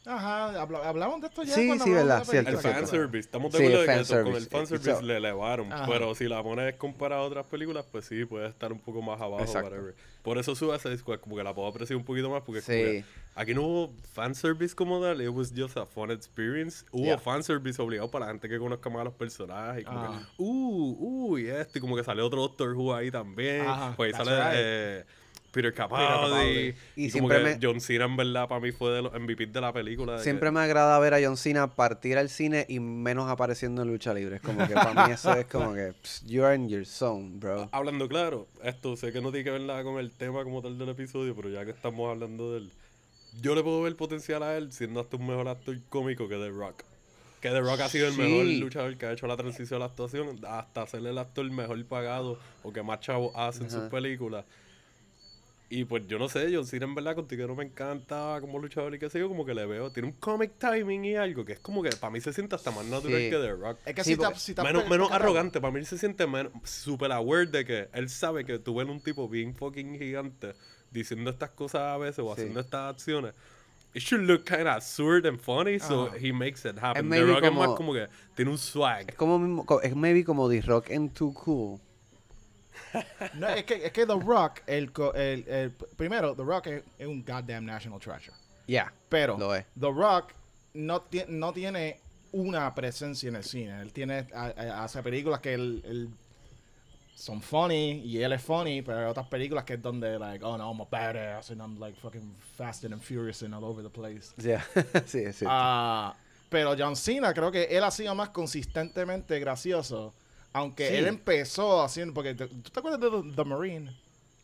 Speaker 3: Ajá, habla- hablamos de esto ya.
Speaker 1: Sí,
Speaker 3: cuando
Speaker 1: sí, verdad, cierto,
Speaker 2: El fanservice, estamos de
Speaker 1: Sí,
Speaker 2: acuerdo
Speaker 1: el
Speaker 2: de que con
Speaker 1: fanservice.
Speaker 2: el fanservice
Speaker 1: So-
Speaker 2: le elevaron,
Speaker 3: Ajá.
Speaker 2: pero si la pones comparada a otras películas, pues sí, puede estar un poco más abajo,
Speaker 1: Exacto.
Speaker 2: whatever. Por eso Suicide Squad como que la puedo apreciar un poquito más, porque
Speaker 1: Sí.
Speaker 2: que aquí no hubo fanservice como tal, it was just a fun experience. Hubo
Speaker 1: Yeah.
Speaker 2: fanservice obligado para la gente que conozca más a los personajes, y como
Speaker 3: Ah.
Speaker 2: que, uh, uh, y este, y como que sale otro Doctor Who ahí también,
Speaker 3: Ajá,
Speaker 2: pues ahí
Speaker 3: that's
Speaker 2: sale
Speaker 3: right.
Speaker 2: eh, Peter Capaldi,
Speaker 3: Capaldi.
Speaker 1: Y
Speaker 2: y, como
Speaker 1: siempre
Speaker 2: que
Speaker 1: me-
Speaker 2: John Cena en verdad para mí fue de los MVP de la película. de
Speaker 1: Siempre
Speaker 2: que-
Speaker 1: me agrada ver a John Cena partir al cine y menos apareciendo en lucha libre. Es como que para mí eso es como que pss, you're in your zone, bro.
Speaker 2: Hablando claro, esto sé que no tiene que ver nada con el tema como tal del episodio, pero ya que estamos hablando de él, yo le puedo ver potencial a él siendo hasta un mejor actor cómico que The Rock. Que The Rock ha sido el
Speaker 1: Sí.
Speaker 2: mejor luchador que ha hecho la transición a la actuación, hasta ser el actor mejor pagado o que más chavo hace en sus películas. Y pues yo no sé, John Cena en verdad contigo no me encanta como luchador y qué sé yo, como que le veo, tiene un comic timing y algo que es como que para mí se siente hasta más natural
Speaker 1: Sí.
Speaker 2: que The Rock.
Speaker 3: Es que
Speaker 1: Sí,
Speaker 3: si,
Speaker 1: porque-
Speaker 3: está, si está
Speaker 2: Menos,
Speaker 3: pe-
Speaker 2: menos arrogante, para mí se siente menos, super aware de que él sabe que tú ves un tipo bien fucking gigante diciendo estas cosas a veces o
Speaker 1: Sí.
Speaker 2: haciendo estas acciones. It should look kind of absurd and funny, so he makes it happen. The Rock es más
Speaker 1: como-
Speaker 2: que tiene un swag.
Speaker 1: Es como es maybe como The Rock en Too Cool.
Speaker 3: No, es, que, es que The Rock, el, el, el- primero, The Rock es, es un goddamn national treasure.
Speaker 1: Ya.
Speaker 3: Pero
Speaker 1: Lo es.
Speaker 3: The Rock no, tie- no tiene una presencia en el cine. Él tiene hace películas que él, él son funny y él es funny, pero hay otras películas que es donde like, oh no, I'm a badass and I'm like fucking fast and furious and all over the place.
Speaker 1: Ya. sí, sí.
Speaker 3: Ah, pero John Cena creo que él ha sido más consistentemente gracioso. Aunque
Speaker 1: Sí.
Speaker 3: él empezó haciendo, porque te- ¿tú te acuerdas de The, The Marine?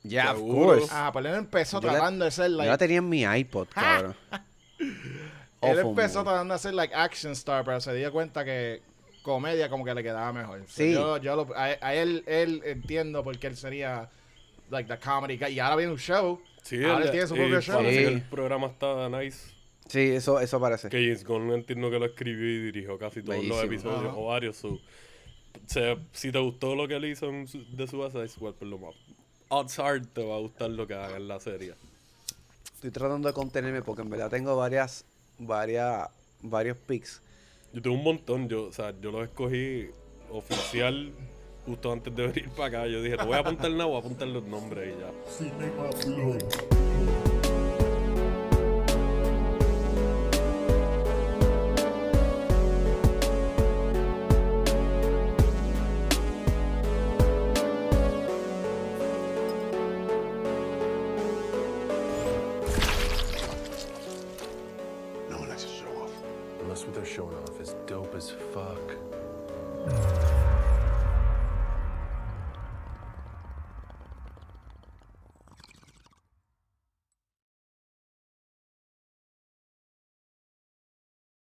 Speaker 1: Ya, of course.
Speaker 3: Ah, pues él empezó
Speaker 1: Yo la-
Speaker 3: tratando de ser
Speaker 1: Yo
Speaker 3: like
Speaker 1: la tenía en mi iPod, cabrón.
Speaker 3: Él empezó
Speaker 1: movie.
Speaker 3: tratando de hacer like action star, pero se dio cuenta que comedia como que le quedaba mejor. So,
Speaker 1: Sí.
Speaker 3: yo, yo lo- a, a él, él entiendo porque él sería like the comedy guy. Y ahora viene un show.
Speaker 2: Sí,
Speaker 3: ahora él tiene su propio show.
Speaker 2: parece que
Speaker 1: Sí.
Speaker 2: el programa está nice.
Speaker 1: Sí, eso, eso parece.
Speaker 2: Que James Gunn entiendo que lo escribió y dirigió casi todos los episodios o varios. so, o sea, si te gustó lo que él hizo en su- de Suicide Squad, por lo más odds are te va a gustar lo que haga en la serie.
Speaker 1: Estoy tratando de contenerme porque en verdad tengo varias, varias, varios picks.
Speaker 2: Yo tengo un montón, yo, o sea, yo los escogí oficial justo antes de venir para acá. Yo dije, no voy a apuntar nada, voy a apuntar los nombres y ya.
Speaker 4: Blog.